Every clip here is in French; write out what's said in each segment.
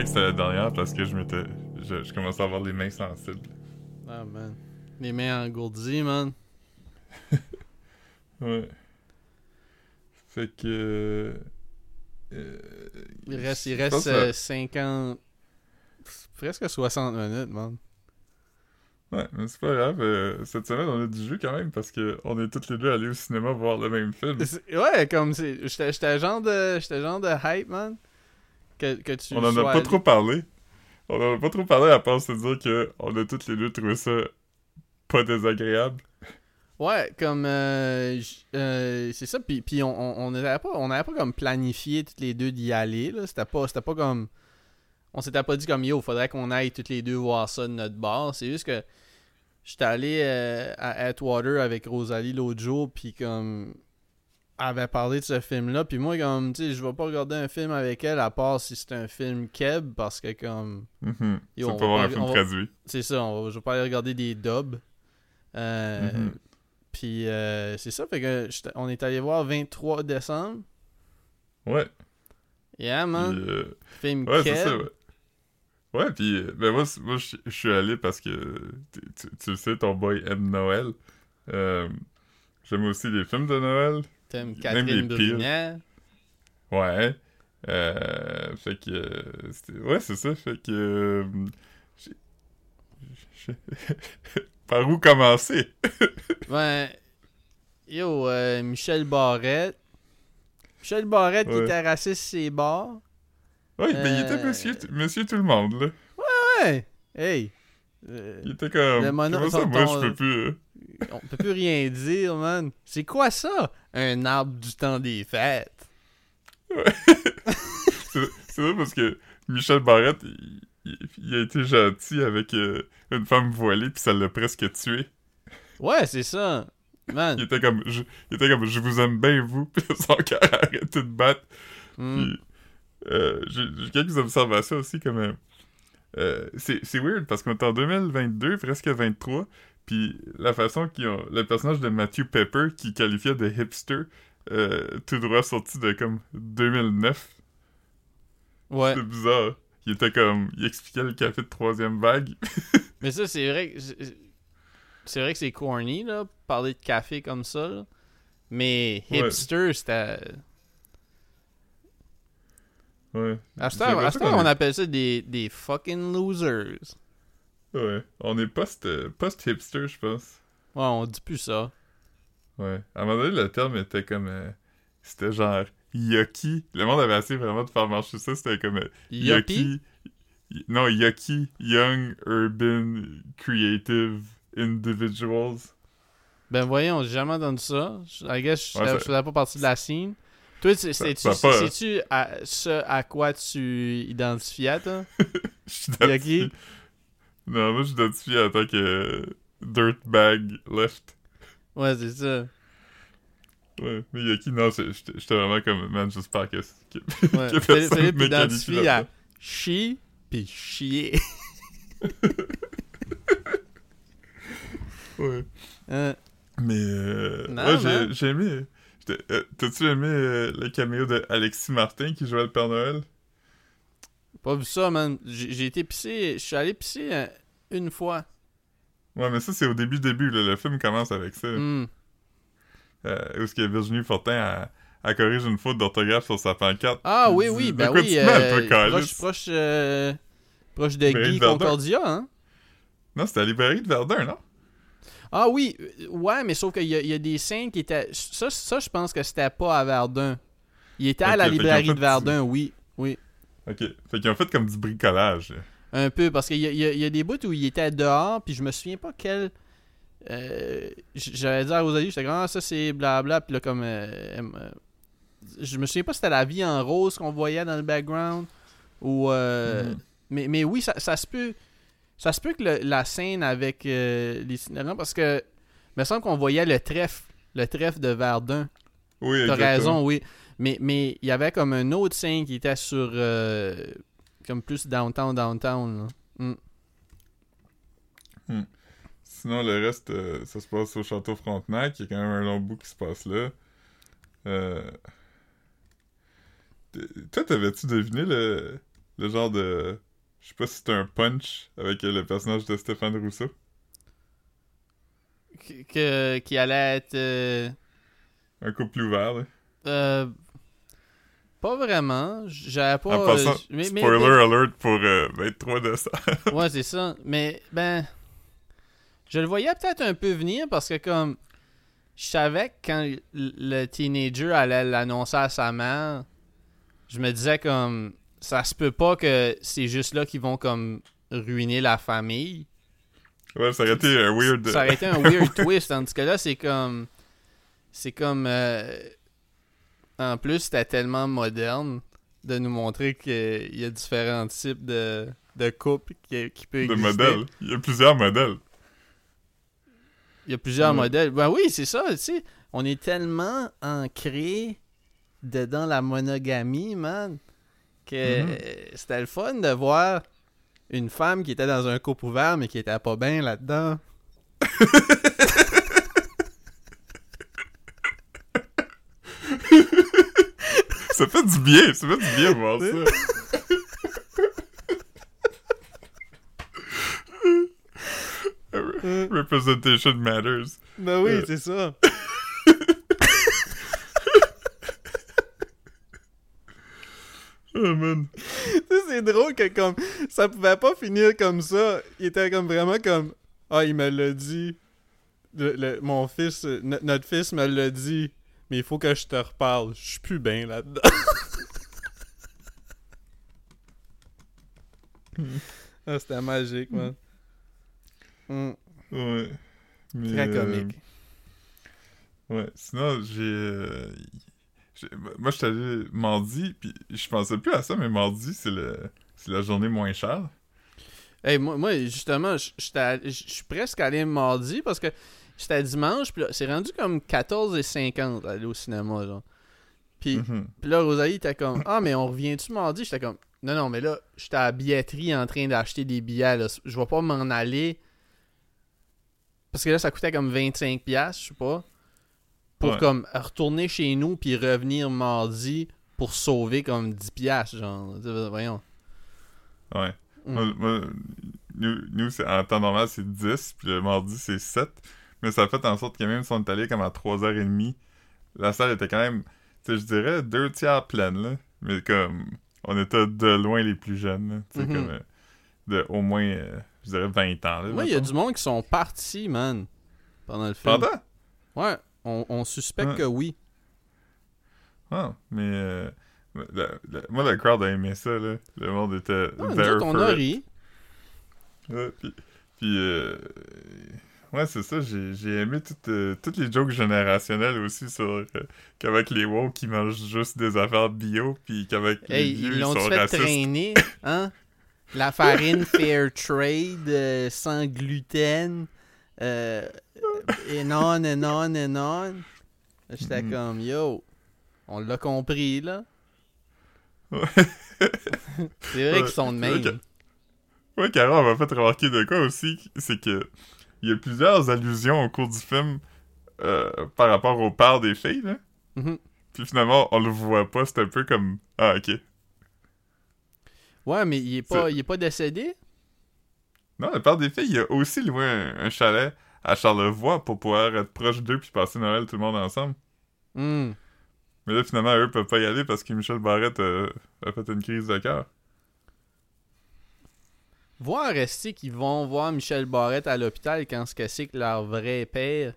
que c'était la dernière parce que je m'étais. Je, je commençais à avoir les mains sensibles. Ah, man. Les mains engourdies, man. Ouais. Fait que. euh, Il reste, il reste pense que- euh, 50. Presque 60 minutes, man. Ouais, mais c'est pas grave. euh, cette semaine, on a du jeu quand même parce que on est tous les deux allés au cinéma voir le même film. C'est- Ouais, comme c'est. J'étais genre de. Genre de hype, man. Que, que tu. On en a pas allé. trop parlé. On en a pas trop parlé à part se dire que on a tous les deux trouvé ça pas désagréable. Ouais, comme. euh, euh, c'est ça, puis, puis on, on, on n'avait pas, on avait pas comme planifié toutes les deux d'y aller, là. C'était pas, c'était pas comme. On s'était pas dit comme yo, faudrait qu'on aille toutes les deux voir ça de notre bar. C'est juste que. J'étais allé euh, à Atwater avec Rosalie l'autre jour, puis comme. Avait parlé de ce film-là, puis moi, comme, tu sais, je vais pas regarder un film avec elle à part si c'est un film Keb, parce que, comme. Yo, on pas voir un film va- traduit. C'est ça, on va- je vais pas aller regarder des dubs. Euh, Mhm. Puis euh, c'est ça, fait que on est allé voir 23 décembre. Ouais. Yeah, Puis, man. euh, Film Ouais, c'est Kev. ça, ouais. Ouais, puis euh, ben moi, moi je suis allé parce que tu le sais, ton boy aime Noël. Euh, J'aime aussi les films de Noël. T'aimes Même Catherine les pires. Brunet. Ouais. Euh, fait que. euh, ouais, c'est ça. Fait que. euh, Par où commencer? Ben, yo, euh, Michel Barrette. Michel Barrette qui Ouais. était raciste ses bars. Ouais, mais il Euh, était monsieur, monsieur tout le monde, là. Ouais! Hey! Euh, Il était comme. Le mono- ça, moi, je peux plus. euh, on peut plus rien dire, man. C'est quoi ça? Un arbre du temps des fêtes. C'est c'est vrai parce que Michel Barrette, il, il- il a été gentil avec euh, une femme voilée, puis ça l'a presque tué. Ouais, c'est ça. Man. Il était comme, je, il était comme, je vous aime bien, vous, puis son cœur a arrêté de battre. Hmm. Puis, euh, j'ai quelques observations aussi, comme, euh, c'est c'est weird, parce qu'on est en 2022, presque 23, puis la façon qu'ils ont, le personnage de Matthew Pepper, qui qualifiait de hipster, euh, tout droit sorti de, comme, 2009, Ouais. C'est bizarre. Il était comme. Il expliquait le café de troisième vague. Mais ça, c'est vrai que. c'est- vrai que c'est corny, là, parler de café comme ça. là. Mais Ouais. hipster, c'était. Ouais. À ce J'ai temps, à l'impression ce temps, qu'on on appelle ça des, des fucking losers. Ouais. On est post, euh, post-hipster, je pense. Ouais, on dit plus ça. Ouais. À un moment donné, le terme était comme. euh, c'était genre. Yucky. Le monde avait essayé vraiment de faire marcher ça. C'était comme. euh, Yuppie? y- Non, Yucky. Young Urban Creative Individuals. Ben voyons, j'ai jamais entendu ça. Je- I guess je Ouais, faisais pas partie de la scene. Toi, Ça- c'est-tu à ce à quoi tu identifiais, toi? T'identifie- Non, moi, je t'identifie en tant que. euh, Dirtbag left. Ouais, c'est ça. Ouais, mais Yucky, non, j'étais vraiment comme, man, j'espère que, que, Ouais. que personne qualifie identifie à chi pis chier. Ouais. Hein? Mais, euh, Non, ouais, j'ai j'ai aimé. Euh, T'as-tu aimé euh, le caméo de Alexis Martin qui jouait le Père Noël? Pas vu ça, man. J'ai été pisser. Je suis allé pisser euh, une fois. Ouais, mais ça, c'est au début, début, là. Le film commence avec ça. Euh, où est-ce que Virginie Fortin a, a corrige une faute d'orthographe sur sa pancarte. Ah oui, oui, ben quoi oui. tu toi, proche, proche, proche de Guy de. Concordia, hein? Non, c'était à la librairie de Verdun, non? Ah oui, euh, ouais, mais sauf qu'il y, y a des scènes qui étaient. Ça, ça je pense que c'était pas à Verdun. Il était à la librairie fait, de Verdun, oui. Oui. Ok. Fait qu'ils ont fait comme du bricolage. Un peu, parce qu'il y, y a- il y a des bouts où il était dehors, puis je me souviens pas quel. euh, J'avais dit à Rosalie, j'étais comme, ah, ça c'est blabla, puis là, comme. euh, je me souviens pas si c'était la vie en rose qu'on voyait dans le background, ou. euh, Mhm. mais, mais oui, ça, ça se peut. Ça se peut que le- la scène avec euh, les itinérants, parce que. Il me semble qu'on voyait le trèfle, le trèfle de Verdun. Oui, T'as raison, oui. Mais mais il y avait comme un autre scène qui était sur. euh, comme plus downtown, downtown. là. Mm. Sinon, le reste, euh, ça se passe au Château Frontenac. Il y a quand même un long bout qui se passe là. Euh... Toi, t'avais-tu deviné le... le genre de. Je sais pas si c'était un punch avec le personnage de Stéphane Rousseau. Que, que- qui allait être. euh, Un couple ouvert, là. euh, pas vraiment. J'avais pas. en passant, euh, mais- spoiler mais- alert pour euh, 23 décembre. Ouais, c'est ça. Mais, ben. Je le voyais peut-être un peu venir parce que, comme. Je savais que quand le teenager allait l'annoncer à sa mère, je me disais, comme. Ça se peut pas que c'est juste là qu'ils vont, comme. ruiner la famille. ouais, ça aurait été un weird. Ça aurait été un weird twist. Tandis que là, c'est comme. C'est comme. euh, En plus, c'était tellement moderne de nous montrer qu'il y a différents types de, de couples qui, qui peuvent de exister. modèles. Il y a plusieurs modèles. Il y a plusieurs Ouais. modèles. Ben oui, c'est ça, tu sais. On est tellement ancré dedans la monogamie, man, que Mhm. c'était le fun de voir une femme qui était dans un couple ouvert, mais qui était pas bien là-dedans. Ça fait du bien, ça fait du bien de voir ça. Representation matters. Ben oui, Euh. c'est ça. Oh man. Tu sais, c'est drôle que comme ça pouvait pas finir comme ça. Il était comme vraiment comme Ah, il me l'a dit. Le- le- mon fils, euh, no- notre fils me l'a dit. Mais il faut que je te reparle. Je suis plus bien là-dedans. ah, c'était magique, man. Mm, Ouais. Mais, très euh, comique. Ouais, sinon, j'ai. Euh, moi, je suis allé mardi, puis je pensais plus à ça, mais mardi, c'est le. C'est la journée moins chère. Hey, moi, moi, justement, je suis presque allé mardi parce que c'était dimanche, puis c'est rendu comme 14h50 aller au cinéma, genre. Puis, Mhm. puis là, Rosalie était comme Ah, mais on revient-tu mardi J'étais comme Non, non, mais là, j'étais à la billetterie en train d'acheter des billets, là. Je vais pas m'en aller. Parce que là, ça coûtait comme 25$, piastres, je sais pas. Pour Ouais. comme retourner chez nous, puis revenir mardi pour sauver comme 10$, piastres, genre. Voyons. Ouais. Mm. Moi, moi, nous, nous c'est- en temps normal, c'est 10, puis le mardi, c'est 7. Mais ça a fait en sorte que même si on est allé comme à 3h30, la salle était quand même, tu sais, je dirais, deux tiers pleine, là. Mais comme, on était de loin les plus jeunes. Tu sais, Mhm. comme, euh, de au moins, euh, je dirais, 20 ans, là. Il y a du monde qui sont partis, man, pendant le film. Pendant? Ouais, on, on suspecte que oui. Ah, mais... euh, le- moi, le crowd a aimé ça, là. Le monde était Ah, nous there autres, on for a it. ri. Ouais, puis, puis, euh, ouais, c'est ça, j'ai, aimé toutes, euh, toutes les jokes générationnelles aussi sur euh, qu'avec les woke qui mangent juste des affaires bio, puis qu'avec les Hey, vieux, ils ils sont fait racistes. traîner, hein? La farine fair trade, sans gluten, euh, et non, et non, et non. J'étais Mhm. comme, yo, on l'a compris, là. Ouais. C'est vrai Ouais, qu'ils sont de même. Ouais, Caro, on m'a fait remarquer de quoi aussi, c'est que il y a plusieurs allusions au cours du film euh, par rapport au père des filles, là. Mhm. Puis finalement, on le voit pas, c'est un peu comme... Ah, ok. Ouais, mais il est pas, il est pas décédé? Non, le père des filles, il a aussi loué un, un chalet à Charlevoix pour pouvoir être proche d'eux puis passer Noël tout le monde ensemble. Hmm. Mais là, finalement, eux peuvent pas y aller parce que Michel Barrette euh, a fait une crise de cœur. Voir rester qu'ils vont voir Michel Barrette à l'hôpital quand ce que c'est que leur vrai père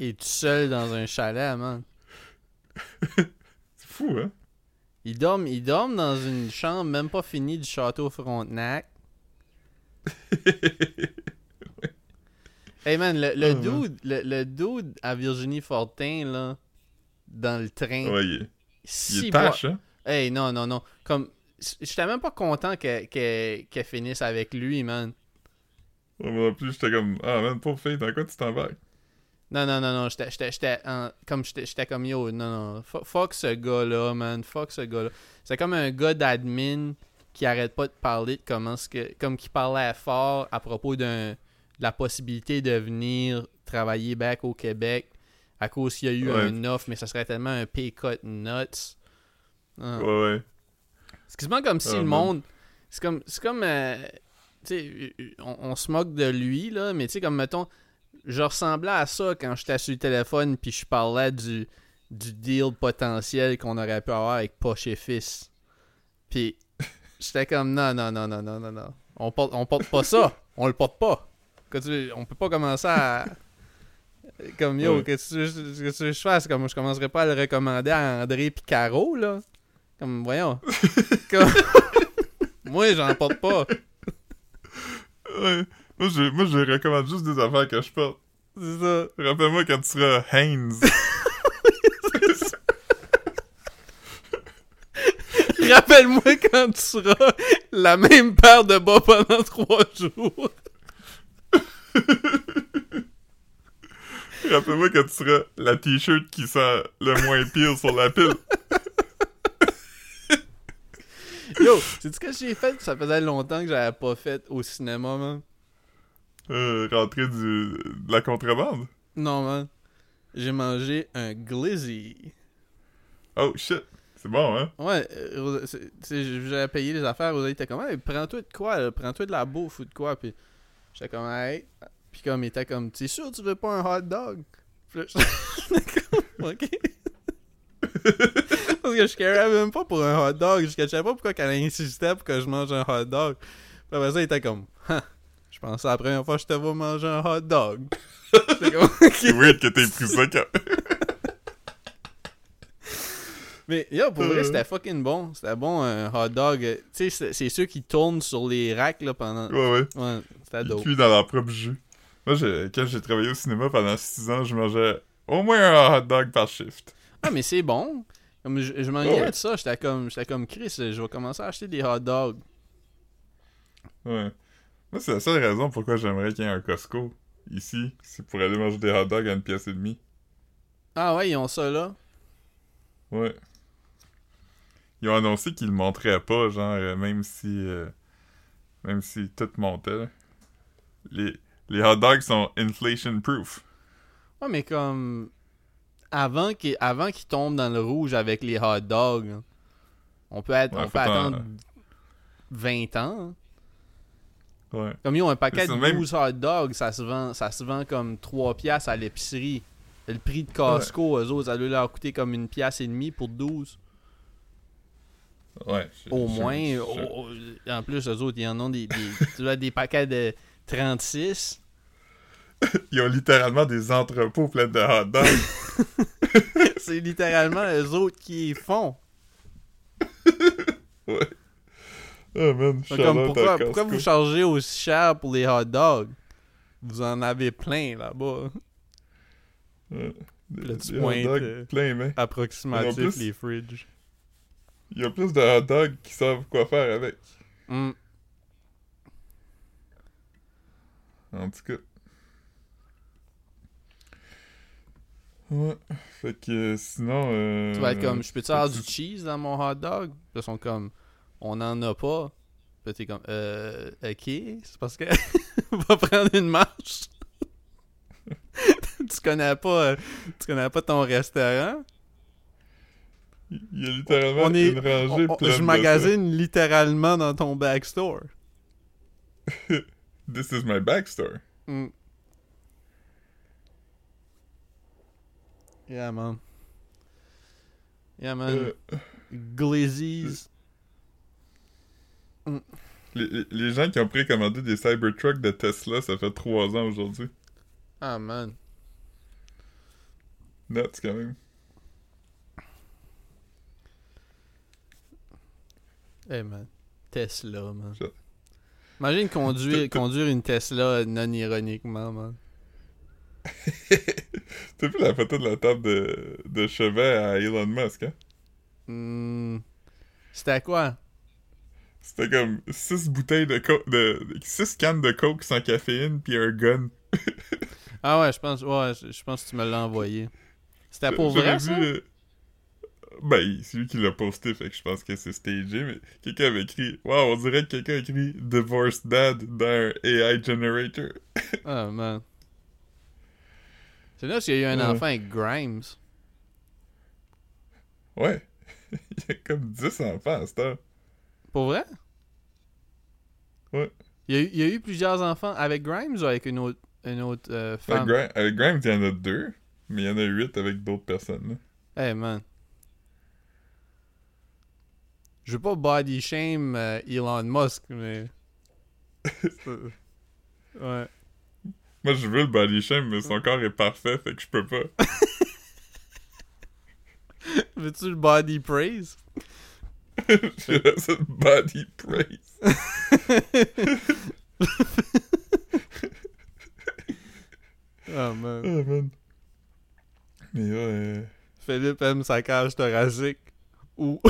est tout seul dans un chalet, man. C'est fou, hein? Ils dorment, ils dorment dans une chambre même pas finie du château Frontenac. Hey man, le, le ouais. dude, le, le dude à Virginie Fortin, là, dans le train, Ouais, il est, il si est tâche, hein? Hey, non, non, non. Comme, j'étais même pas content que- que- qu'elle finisse avec lui, man. Ouais, Moi non plus, j'étais comme, ah man, pauvre fille, dans quoi tu t'embarques? Non, non, non, non, j'étais, en- comme, j'étais, j'étais comme yo, non, non, fu- fuck ce gars-là, man, fuck ce gars-là. C'est comme un gars d'admin qui arrête pas de parler de comment ce que, comme qui parlait fort à propos d'un, de la possibilité de venir travailler back au Québec à cause qu'il y a eu Ouais. un offre, mais ça serait tellement un pay cut nuts. Ah. Ouais, ouais. C'est quasiment comme si Ah, le monde. C'est comme. C'est comme. euh, tu sais, on, on se moque de lui, là, mais tu sais, comme mettons. Je ressemblais à ça quand j'étais sur le téléphone puis je parlais du, du deal potentiel qu'on aurait pu avoir avec Poche et Fils. Puis j'étais comme non, non, non, non, non, non, non. On porte, on porte pas ça. On le porte pas. Que tu- on peut pas commencer à. Comme yo, Ouais. que tu, que tu- je fasse, comme je commencerai pas à le recommander à André pis Caro, là. Comme, voyons. Comme- Moi, j'en porte pas. Ouais. Moi, je, moi, je recommande juste des affaires que je porte. C'est ça. Rappelle-moi quand tu seras Haynes. Rappelle-moi quand tu seras la même paire de bas pendant trois jours. Rappelle-moi quand tu seras la t-shirt qui sent le moins pire sur la pile. Yo, sais-tu ce que j'ai fait? Ça faisait longtemps que j'avais pas fait au cinéma, man. Euh, rentrer du, de la contrebande? Non, man. J'ai mangé un glizzy. Oh shit. C'est bon, hein? Ouais, euh, c'est- c'est- j'avais payé les affaires. Rosalie était comme, hey, prends-toi de quoi, prends-toi de la bouffe ou de quoi. Puis j'étais comme, hey. Puis comme, il était comme, t'es sûr que tu veux pas un hot dog? Puis là, j'étais comme, ok. Parce que je carais même pas pour un hot dog. Je savais pas pourquoi qu'elle insistait pour que je mange un hot dog. Puis après ça, il était comme, Huh, je pensais la première fois que je te vois manger un hot dog. J'étais comme, C'est ok. weird que t'aies pris ça quand... Mais yo, pour vrai, Euh. c'était fucking bon. C'était bon, un hot dog. Euh, Tu sais, c'est- ceux qui tournent sur les racks là pendant. Ouais, ouais. Ouais, c'était dope. cuisent dans leur propre jus. Moi, j'ai- quand j'ai travaillé au cinéma pendant 6 ans, je mangeais au moins un hot dog par shift. Ah, mais c'est bon. Comme je, je Ouais, ouais. de ça. J'étais comme, j'étais comme Chris, je vais commencer à acheter des hot dogs. Ouais. Moi, c'est la seule raison pourquoi j'aimerais qu'il y ait un Costco ici. C'est pour aller manger des hot dogs à une pièce et demie. Ah ouais, ils ont ça là. Ouais. Ils ont annoncé qu'ils le montraient pas, genre, euh, même si... euh, même si tout montait, là. Les, les hot dogs sont inflation proof. Ouais, mais comme. Avant qu'ils avant tombent dans le rouge avec les hot dogs, hein, on peut, être, Ouais, on faut peut t'en- attendre 20 ans. hein. Ouais. Comme ils ont un paquet de même- 12 hot dogs, ça se vend, ça se vend comme 3 piastres à l'épicerie. Le prix de Costco, eux autres, ça doit leur coûter comme une pièce et demie pour 12. Ouais. Au moins. au- en plus, eux autres, ils en ont des, des, tu vois, des paquets de 36. Ils ont littéralement des entrepôts pleins de hot dogs. C'est littéralement eux autres qui les font. ouais. Oh man, Comme, pourquoi, pourquoi vous chargez aussi cher pour les hot dogs? Vous en avez plein là-bas. Ouais. Des, Là, tu des hot pointes, dogs euh, plein. Approximatif, plus- les fridges. Il y a plus de hot dogs qui savent quoi faire avec. Hmm. En tout cas. Ouais. Fait que sinon. Euh, Tu vas être comme, je peux-tu avoir du cheese dans mon hot dog? Ils sont comme, on en a pas. Puis t'es comme, euh, ok, c'est parce que on va prendre une marche. tu connais pas, euh, tu connais pas ton restaurant? Il y a littéralement On est, une rangée on- on- pleine je magasine littéralement dans ton backstore. This is my backstore. Mm. Yeah, man. Yeah, man. Euh, Glizzies. les, les- les gens qui ont précommandé des Cybertruck de Tesla, ça fait trois ans aujourd'hui. Ah, man. Nuts quand même. Hey, man. Tesla, man. Imagine conduire, conduire une Tesla non ironiquement, man. T'as vu la photo de la table de, de chevet à Elon Musk, hein? Hmm. C'était quoi? C'était comme 6 bouteilles de coke, de, 6 cannes de coke sans caféine puis un gun. Ah ouais, je pense, ouais, je pense que tu me l'as envoyé. C'était pour vrai, ça? vu, euh, Ben, c'est lui qui l'a posté, fait que je pense que c'est stagé, mais quelqu'un avait écrit Wow, on dirait que quelqu'un a écrit Divorced Dad dans un AI Generator. Ah, man. C'est là qu'il y a eu un Ouais. enfant avec Grimes. Ouais. Il y a comme 10 enfants à cette heure. Pour vrai? Ouais. Il y, a eu, il y a eu plusieurs enfants avec Grimes ou avec une autre, une autre euh, Avec, femme? Avec Grimes, il y en a deux, mais il y en a huit avec d'autres personnes. là. Hey man. Je veux pas body shame euh, Elon Musk, mais. ouais. Moi, je veux le body shame, mais son corps est parfait, fait que je peux pas. Veux-tu le body praise? J'ai la seule body praise. Oh man. Oh man. Mais ouais. Philippe aime sa cage thoracique. Ou,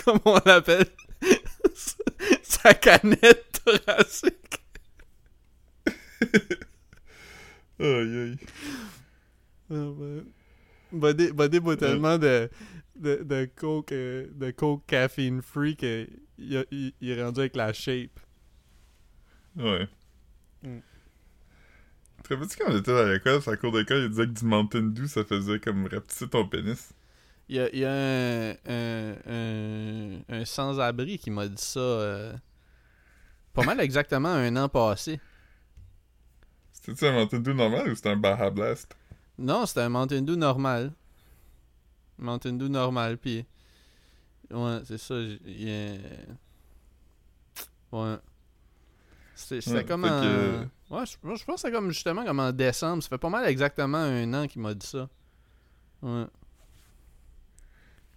comme on l'appelle, sa canette thoracique. Aïe aïe. Oh. Buddy, Buddy boit tellement de, de, de coke, euh, de coke caffeine free qu'il il, est rendu avec la shape. Ouais. Mm. Te rappelles-tu quand on était à l'école, sur la cour d'école, il disait que du Mountain Dew, ça faisait comme rapetisser ton pénis? Il y a, y a un, un, un, un sans-abri qui m'a dit ça euh, pas mal exactement un an passé. C'était-tu un Mountain Dew normal ou c'était un Baja Blast? Non, c'était un Mountain Dew normal. Mountain Dew normal, puis... Ouais, c'est ça. j- il y a- Ouais. C'était Ouais, comme en... que- Ouais, je, je pense que c'est comme justement comme en décembre. Ça fait pas mal exactement un an qu'il m'a dit ça. Ouais.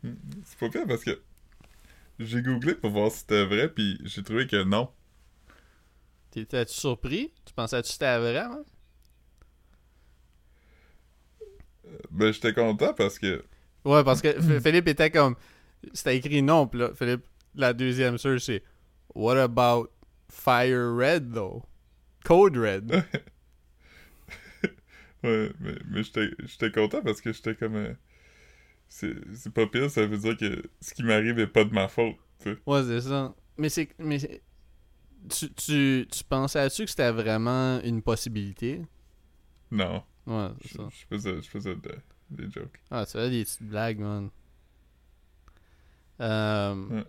C'est pas pire parce que j'ai googlé pour voir si c'était vrai, puis j'ai trouvé que non. T'étais-tu surpris? Tu pensais-tu que c'était vrai, hein? Ben, j'étais content parce que. Ouais, parce que Philippe était comme. C'était écrit non, pis là, Philippe, la deuxième search, c'est What about Fire Red, though? Code Red. Ouais, mais, mais j'étais j'étais content parce que j'étais comme. euh, c'est c'est pas pire, ça veut dire que ce qui m'arrive est pas de ma faute, tu sais. Ouais, c'est ça. Mais c'est. Mais tu, tu, tu pensais-tu que c'était vraiment une possibilité? Non. Ouais, Je c'est ça. je faisais, je faisais de- des jokes. Ah, tu fais des petites blagues, man. Euh, Ouais.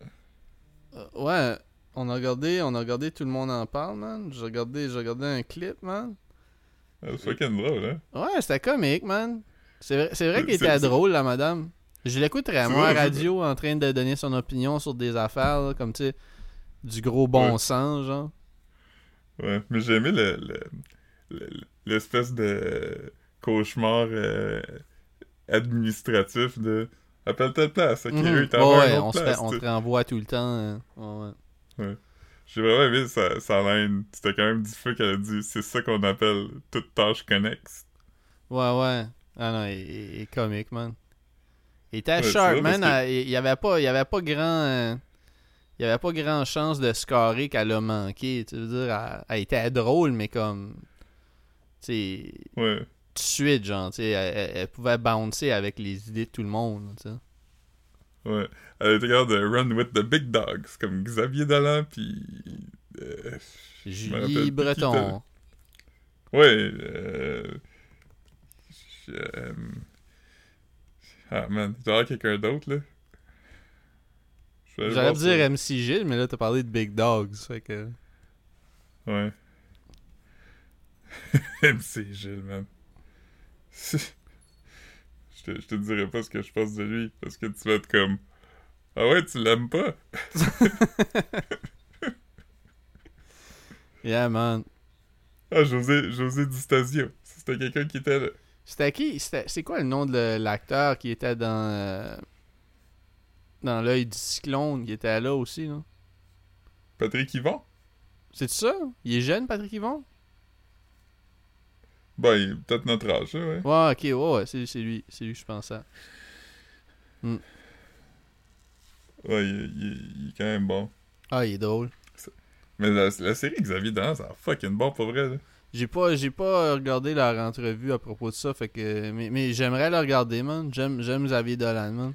euh, ouais, on a regardé, on a regardé Tout le monde en parle, man. J'ai regardé, j'ai regardé un clip, man. Ah, C'est fucking drôle, hein? Ouais, c'était comique, man. C'est vrai, c'est vrai C'est- qu'elle était drôle, la madame. Je l'écouterais, moi, à radio, en train de donner son opinion sur des affaires, là, comme, tu sais, du gros bon Ouais. sens, genre. Ouais, mais j'ai aimé le, le- le- l'espèce de cauchemar euh, administratif de appelle telle place, ok, Mhm. eux, ils Ouais, on, place, fait- on te renvoie tout le temps. euh, ouais, ouais. J'ai vraiment aimé sa, sa line. C'était quand même du feu qu'elle a dit c'est ça qu'on appelle toute tâche connexe. Ouais, ouais. Ah non, il, il- il est comique, man. Il était Ouais, sharp, man. Il y avait pas, il avait pas grand... euh, il avait pas grand chance de scorer qu'elle a manqué. Tu veux dire, elle, elle était drôle, mais comme... Tu sais, Ouais. tout de suite, genre, tu sais, elle, pouvait bouncer avec les idées de tout le monde, tu sais. Ouais. Elle était capable de run with the big dogs, comme Xavier Dolan, puis. euh, Julie Breton. ouais, euh. Euh, Ah man, y avoir quelqu'un d'autre, là. J'aurais pu dire. MC Gilles, mais là, t'as parlé de Big Dogs, fait que... Ouais. MC Gilles, man. je, te, je te dirai pas ce que je pense de lui, parce que tu vas être comme. Ah ouais, tu l'aimes pas? Yeah, man. Ah, José, José Distasio. C'était quelqu'un qui était là. C'était qui? C'est quoi le nom de l'acteur qui était dans... euh, Dans l'œil du cyclone, qui était là aussi, là? Patrick Yvon? C'est ça? Il est jeune, Patrick Yvon? Ben, il est peut-être notre âge, là, ouais. Ouais, ok, ouais, ouais, c'est c'est lui. C'est lui que je pensais. Ouais, il, est- il est- il est quand même bon. Ah, il est drôle. Mais la, la série Xavier Dolan, c'est fucking bon pour vrai, là. J'ai pas, j'ai pas regardé leur entrevue à propos de ça, fait que... Mais, mais j'aimerais le regarder, man. J'aime j'aime Xavier Dolan, man.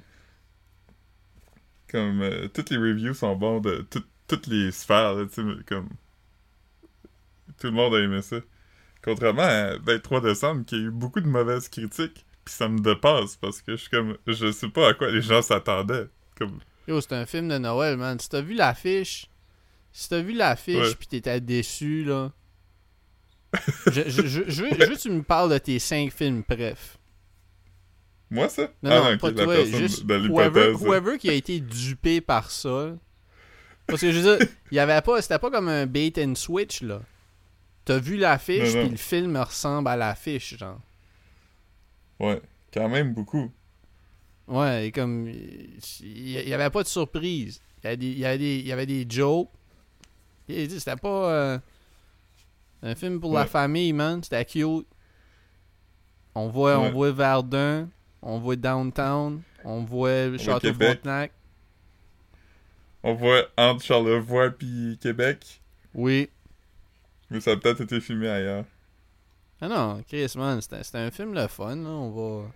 Comme, euh, toutes les reviews sont bons de tout- toutes les sphères, là, tu sais, comme... Tout le monde a aimé ça. Contrairement à 23 décembre, qui a eu beaucoup de mauvaises critiques, puis ça me dépasse, parce que je suis comme... Je sais pas à quoi les gens s'attendaient. Comme... Yo, c'est un film de Noël, man. Si t'as vu l'affiche, si t'as vu l'affiche Ouais. pis t'étais déçu, là. je, je, je, je veux, que tu me parles de tes 5 films, bref. Moi, ça? Non, ah, non, pas toi, juste whoever, qui a été dupé par ça. Parce que je veux dire, il y avait pas, c'était pas comme un bait and switch, là. T'as vu l'affiche, puis le film ressemble à l'affiche, genre. Ouais, quand même beaucoup. Ouais, et comme. Il y, y avait pas de surprise. Il y avait des, il y avait des, il y avait des jokes. C'était pas. euh, un film pour la famille, man. C'était cute. On voit, on voit Verdun. On voit Downtown. On voit le voit Château. Frontenac. On voit entre Charlevoix puis Québec, Oui. mais ça a peut-être été filmé ailleurs. Ah non, Chris, man, c'était un film le fun, là. On va.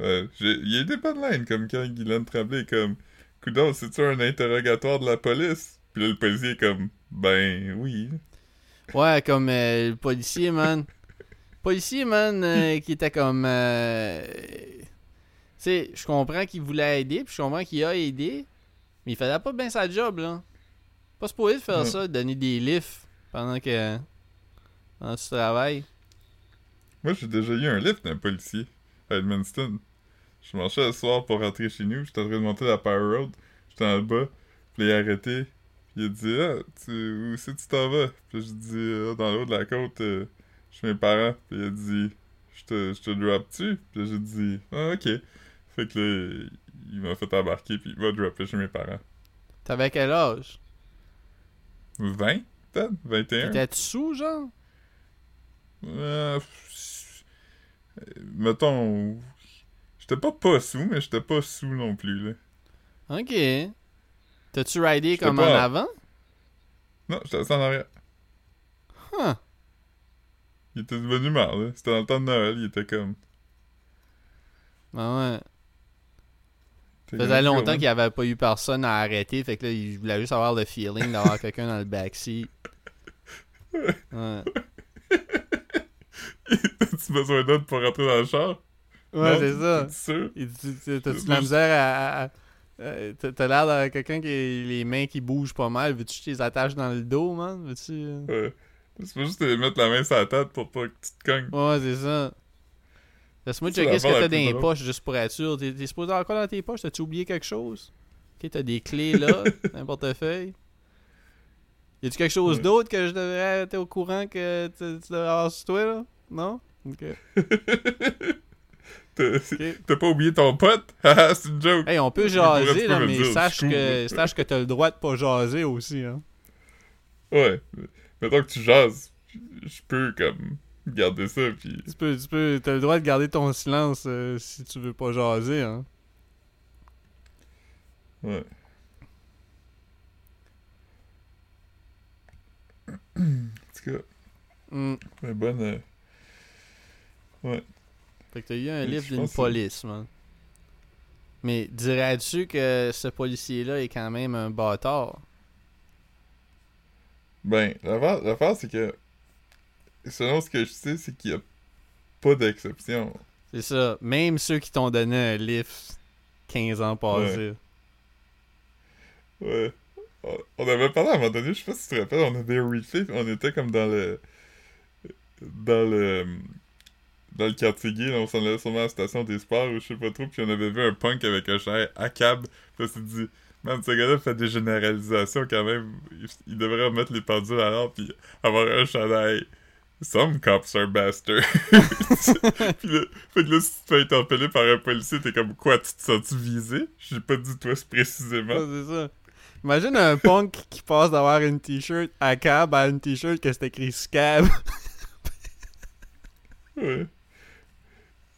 Ouais, il y a des bonnes lignes, comme quand Guylaine Tremblay est comme « Coudon, c'est-tu un interrogatoire de la police? » Puis là, le policier est comme « Ben, oui. Ouais, comme euh, le policier, man. policier, man, euh, qui était comme. euh, Tu sais, je comprends qu'il voulait aider, puis je comprends qu'il a aidé, mais il faisait pas bien sa job, là. Pas supposé de faire Ouais. ça, de donner des lifts pendant que. pendant que tu travailles. » Moi, j'ai déjà eu un lift d'un policier à Edmundston. Je marchais le soir pour rentrer chez nous, j'étais en train de monter la Power Road, j'étais en bas, puis il a arrêté, il a dit « Ah, tu, où c'est que tu t'en vas? » Puis j'ai dit Ah, Dans le haut de la côte, euh, chez mes parents. » Puis il a dit « Je te, je te drop-tu? » Puis j'ai dit « Ah, ok. » Fait que là, il m'a fait embarquer, puis il m'a droppé chez mes parents. T'avais quel âge? 20, peut-être? 21? T'étais-tu sous, genre? Euh, euh, mettons, j'étais pas pas sous, mais j'étais pas sous non plus, là. Ok. T'as-tu ridé comme en avant? Non, j'étais en arrière. Huh. Il était de bonne humeur, là. C'était dans le temps de Noël, il était comme... Ah ouais. Ça faisait longtemps Go, qu'il n'y avait pas eu personne à arrêter, fait que là, il voulait juste avoir le feeling d'avoir quelqu'un dans le backseat. Ouais. T'as-tu besoin d'aide pour rentrer dans le char? Ouais, c'est ça. T'es sûr? T'as-tu de la misère à- euh, T'as l'air de quelqu'un qui a les mains qui bougent pas mal. Veux-tu que je les attache dans le dos, man? Veux-tu. euh? Ouais. C'est pas juste te mettre la main sur la tête pour pas que tu te cognes. Ouais, c'est ça. Laisse-moi checker ce que t'as dans les poches juste pour être sûr. T'es supposé avoir quoi dans tes poches? T'as-tu oublié quelque chose? Ok, t'as des clés là, un portefeuille. Y a-tu quelque chose Ouais. d'autre que je devrais être au courant que tu tu devrais avoir sur toi là? Non? Ok. T'as pas oublié ton pote? Haha, c'est une joke. Hey, on peut jaser là, mais dire, sache que, sache que t'as le droit de pas jaser aussi, hein. Ouais. Mettons que tu jases, je peux, comme, garder ça, puis... Tu peux, tu peux, t'as le droit de garder ton silence euh, si tu veux pas jaser, hein. Ouais. en tout cas, Hmm. mais bonne... euh, Fait que t'as eu un Je livre d'une que- police, man. Mais dirais-tu que ce policier-là est quand même un bâtard? Ben, l'affaire, c'est que... Selon ce que je sais, c'est qu'il y a pas d'exception. C'est ça. Même ceux qui t'ont donné un lift 15 ans passés. Ouais. On- On avait parlé à un moment donné, je sais pas si tu te rappelles, on avait puis on était comme dans le... Dans le... Dans le quartier gay, là, on s'en allait sûrement à la station des sports, ou je sais pas trop, puis on avait vu un punk avec un chien à cab, on s'est dit... Man, ce gars-là fait des généralisations quand même. Il, il devrait remettre les pendules à l'heure puis avoir un chandail. Some cops are bastards. puis là, fait que là, si tu te fais interpeller par un policier, t'es comme quoi, tu te sens-tu visé? J'ai pas dit toi précisément. Ouais, c'est ça. Imagine un punk qui passe d'avoir une t-shirt à cab à une t-shirt que c'est écrit scab. Ouais.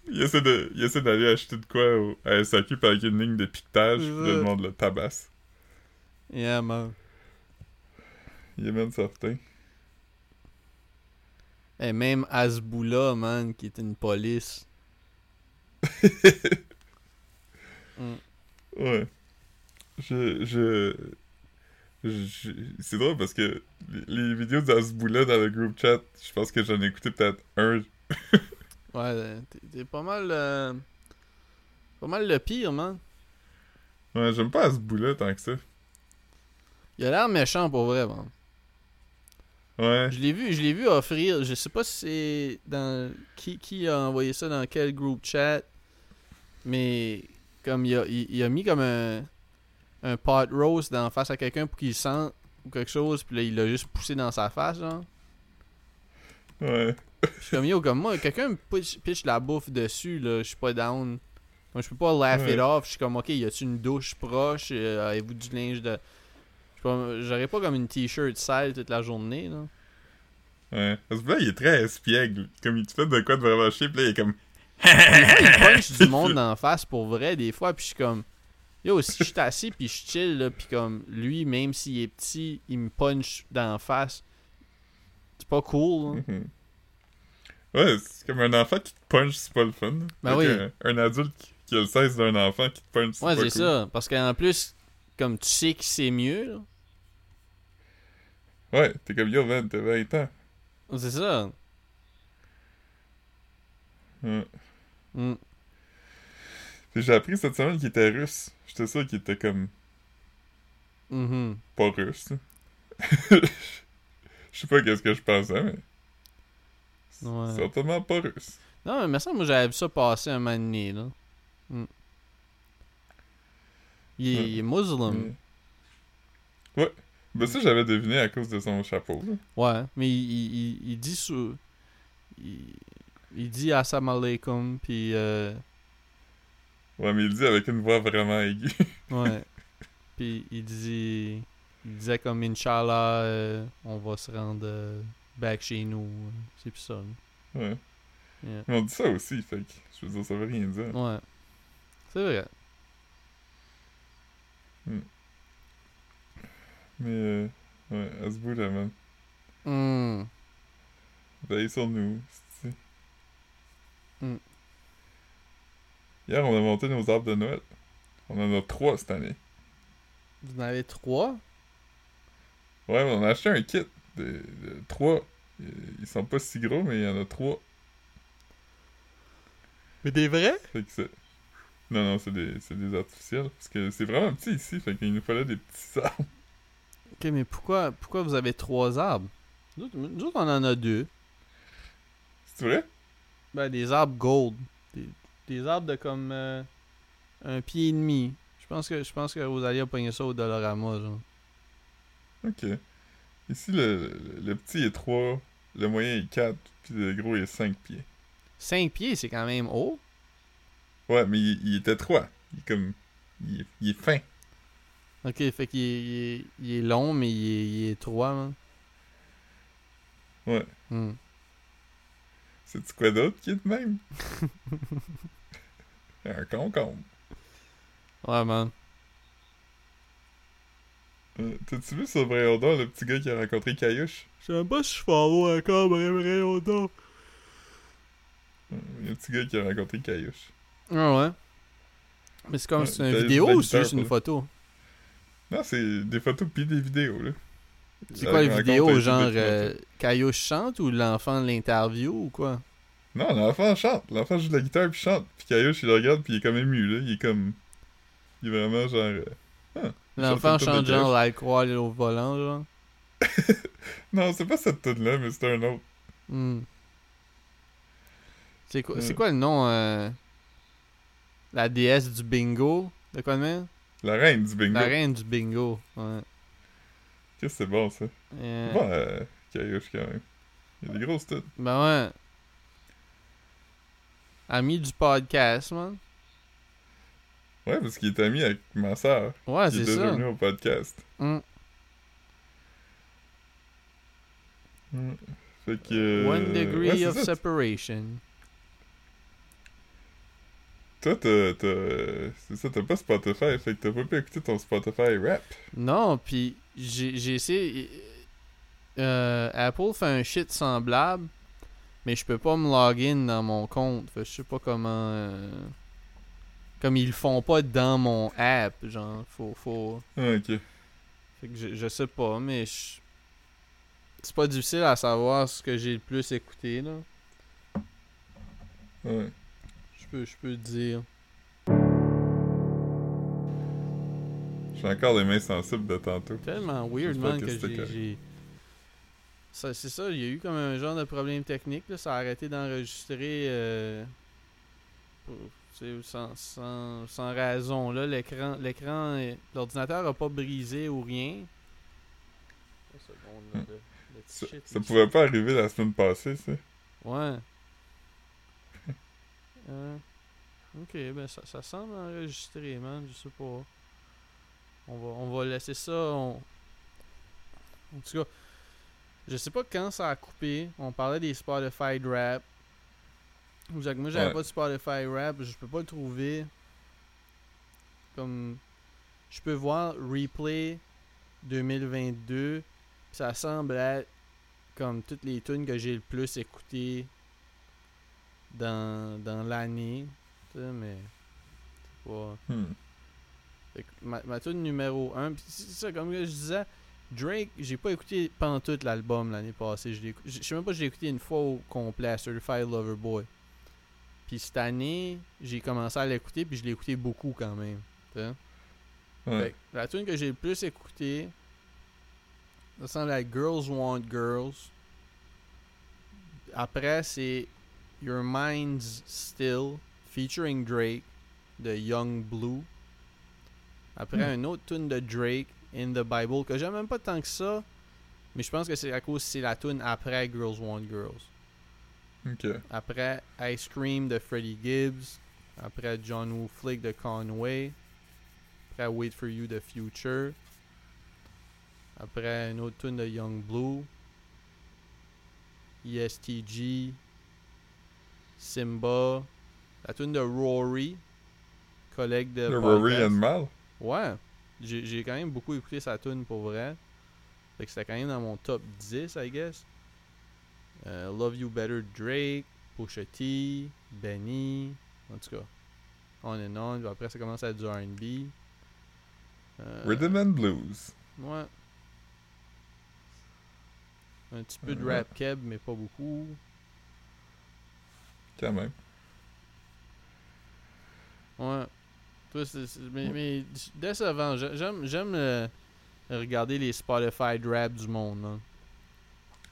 Il essaie de, il essaie d'aller acheter de quoi au, à SAQ avec une ligne de piquetage, puis le monde le tabasse. yeah, man. Il est même certain. Et même Azboula, man, qui est une police. Mm. Ouais. Je, je, je- c'est drôle parce que les, les vidéos d'Azboula dans le groupe chat, je pense que j'en ai écouté peut-être un. Ouais, euh, t'es- pas mal. euh, pas mal le pire, man. Ouais, j'aime pas à ce bout-là tant que ça. Il a l'air méchant pour vrai, man. Ouais. Je l'ai vu, je l'ai vu offrir, je sais pas si c'est dans qui, qui a envoyé ça dans quel groupe chat, mais comme il a, il, il a mis comme un un pot roast dans face à quelqu'un pour qu'il sente ou quelque chose, puis là il l'a juste poussé dans sa face, genre. Ouais. Je suis comme yo, comme moi, quelqu'un me pitch, pitch la bouffe dessus, là, je suis pas down. Moi, je peux pas laugh Ouais. it off. Je suis comme, ok, y a-tu une douche proche? Euh, Avez-vous du linge de. Je sais pas, J'aurais pas comme une t-shirt sale toute la journée, là. Ouais. Parce que là, il est très espiègle. Comme il te fait de quoi de vraiment chier, pis là, il est comme. il punch du monde en face pour vrai des fois puis je suis comme yo si je suis assis puis je chill là puis comme lui même s'il est petit il me punch d'en face c'est pas cool hein. Mhm. Ouais, c'est comme un enfant qui te punch, c'est pas le fun. Ben oui. que Un, un adulte qui, qui a le 16 d'un enfant qui te punch, c'est ouais pas c'est cool. ça parce qu'en plus comme tu sais que c'est mieux là. Ouais, t'es comme yo, man, t'as 20 ans. c'est ça Ouais. Mm. Puis j'ai appris cette semaine qu'il était russe. J'étais sûr qu'il était comme Mhm. pas russe. Je sais pas qu'est-ce que je pensais, mais. Ouais. Certainement pas russe. non mais il me semble que j'avais vu ça passer un moment donné là Mm. il, est, Ouais. il est musulman Mais- Ouais. Ben ça, j'avais deviné à cause de son chapeau. Là. Ouais, mais il, il, il- dit sous. Il, il dit Assalamu alaikum, puis. Euh, Ouais, mais il dit avec une voix vraiment aiguë. ouais. puis il dit. Il disait comme Inch'Allah, euh, on va se rendre euh, back chez nous. C'est plus ça. là. ouais. Yeah. Mais on dit ça aussi, fait que je veux dire, ça veut rien dire. Ouais. C'est vrai. Mais, euh, ouais, à ce bout-là, man. Hmm. Veille sur nous, c'est Mm. Hier, on a monté nos arbres de Noël. On en a trois cette année. Vous en avez trois? Ouais, mais on a acheté un kit de, de trois. Ils sont pas si gros, mais il y en a trois. Mais des vrais? Fait que c'est... Non, non, c'est des, c'est des artificiels. Parce que c'est vraiment petit ici, fait qu'il nous fallait des petits arbres. Ok, mais pourquoi, pourquoi vous avez trois arbres? Nous autres, nous autres, on en a deux. C'est vrai? Ben, des arbres gold. Des, des arbres de comme euh, un pied et demi. Je pense que je pense que Rosalie a pogné ça au Dollarama, genre. Ok. Ici, le, petit est 3, le moyen est 4, puis le gros est 5 pieds. 5 pieds, c'est quand même haut. Ouais, mais il, il était 3. Il est comme... Il, est- il est fin. Ok, fait qu'il est, il est, long, mais il est, il est 3, man. Ouais. Hmm. C'est-tu quoi d'autre qui est de même? un concombre. Ouais, man. Euh, T'as-tu vu sur Bréodon le petit gars qui a rencontré Caillouche? Je sais même pas si je follow encore, mais vrai, on Il y a un petit gars qui a rencontré Caillouche. Ah ouais. Mais c'est comme Ouais, c'est une t'as vidéo juste ou c'est juste une pour photo? Non, c'est des photos pis des vidéos, là. C'est quoi les vidéos, genre euh, Caillou chante ou l'enfant l'interview ou quoi? Non, l'enfant chante. L'enfant joue de la guitare puis chante. Puis Caillouche, il le regarde puis il est comme ému, là. Il est comme... Il est vraiment genre... euh, L'enfant Chante genre la croix au volant, genre. Non, c'est pas cette tune là mais c'est un autre. Hmm. C'est quoi, Euh. quoi le nom euh, La déesse du bingo? De quoi de même? La reine du bingo. La reine du bingo. Ouais. Qu'est-ce que c'est bon, ça? Euh, Bon, euh, Caillouche, quand même. Il y a des grosses têtes. Ben ouais. Ami du podcast, man. Ouais, parce qu'il est ami avec ma soeur. Ouais, qui est c'est déjà ça. venue au podcast. Hmm. Mm. Fait que... euh, One degree ouais, c'est of ça. separation. Toi, t'as... C'est ça, t'as pas Spotify, fait que t'as pas pu écouter ton Spotify rap. Non, puis j'ai j'ai essayé. euh, Apple fait un shit semblable, mais je peux pas me login dans mon compte. Fait que je sais pas comment. euh, Comme ils le font pas dans mon app, genre, faut. faut... Ah, ok. Fait que je, je sais pas, mais je- c'est pas difficile à savoir ce que j'ai le plus écouté, là. Ouais. Je peux, je peux dire. J'ai encore les mains sensibles de tantôt. Tellement weird, man, que j'ai- c'est ça, il y a eu comme un genre de problème technique, là. Ça a arrêté d'enregistrer. euh, pour- sans, sans, sans raison, là. L'écran, l'écran, euh, l'ordinateur a pas brisé ou rien. Seconde, là, le- Ça, shit, ça pouvait pas arriver la semaine passée, ça. Ouais. Euh, ok, ben ça, ça semble enregistré, man. Je sais pas. On va, on va laisser ça. on- En tout cas, je sais pas quand ça a coupé. On parlait des Spotify rap. Moi, j'avais Ouais. pas de Spotify rap. Je peux pas le trouver. Comme. Je peux voir replay 2022. Ça semble être comme toutes les tunes que j'ai le plus écoutées dans, dans l'année. Mais. C'est pas. Hmm. Ma, ma tune numéro 1, pis c'est ça, comme je disais, Drake, j'ai pas écouté pantoute l'album l'année passée. Je sais même pas si j'ai écouté une fois au complet, Certified Lover Boy. Puis cette année, j'ai commencé à l'écouter, puis je l'ai écouté beaucoup quand même. Ouais. Fait la tune que j'ai le plus écoutée, ça semble être Girls Want Girls. Après, c'est Your Mind's Still, featuring Drake, de Young Blue. Après, Hmm. un autre tune de Drake, In the Bible, que j'aime même pas tant que ça, mais je pense que c'est à cause que c'est la tune après Girls Want Girls. Ok. Après Ice Cream de Freddie Gibbs. Après John Woo Flick de Conway. Après Wait for You de Future. Après une autre tune de Young Blue. ESTG. Simba. La tune de Rory. Collègue de. Le Rory podcast. and Mal. Ouais. J'ai j'ai quand même beaucoup écouté sa tune pour vrai. Fait que c'était quand même dans mon top 10, I guess. Euh, Love You Better Drake, Pusha T, Benny, en tout cas. On and on. Après, ça commence à être du RB. Euh, Rhythm and Blues. Ouais. Un petit peu de rap keb, mais pas beaucoup. Quand même. Ouais. Toi, c'est- mais, mais décevant. J'ai- J'aime, j'aime euh, regarder les Spotify rap du monde. hein.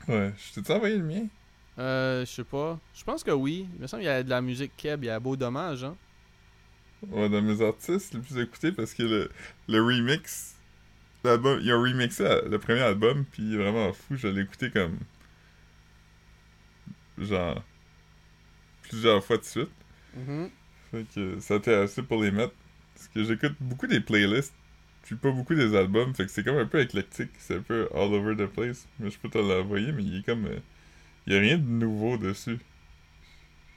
Ouais. Je t'ai envoyé le mien? Euh, je sais pas. Je pense que oui. Il me semble qu'il y a de la musique keb. Il y a Beau Dommage, hein. Ouais, de mes artistes les plus écoutés parce que le, le remix. L'album, ils ont remixé le premier album, puis il est vraiment fou. Je l'ai écouté comme. Genre. Plusieurs fois de suite. Mhm. Fait que ça était assez pour les mettre. Parce que j'écoute beaucoup des playlists, puis pas beaucoup des albums, fait que c'est comme un peu éclectique, c'est un peu all over the place. Mais je peux te l'envoyer, mais il est comme. euh, il y a rien de nouveau dessus.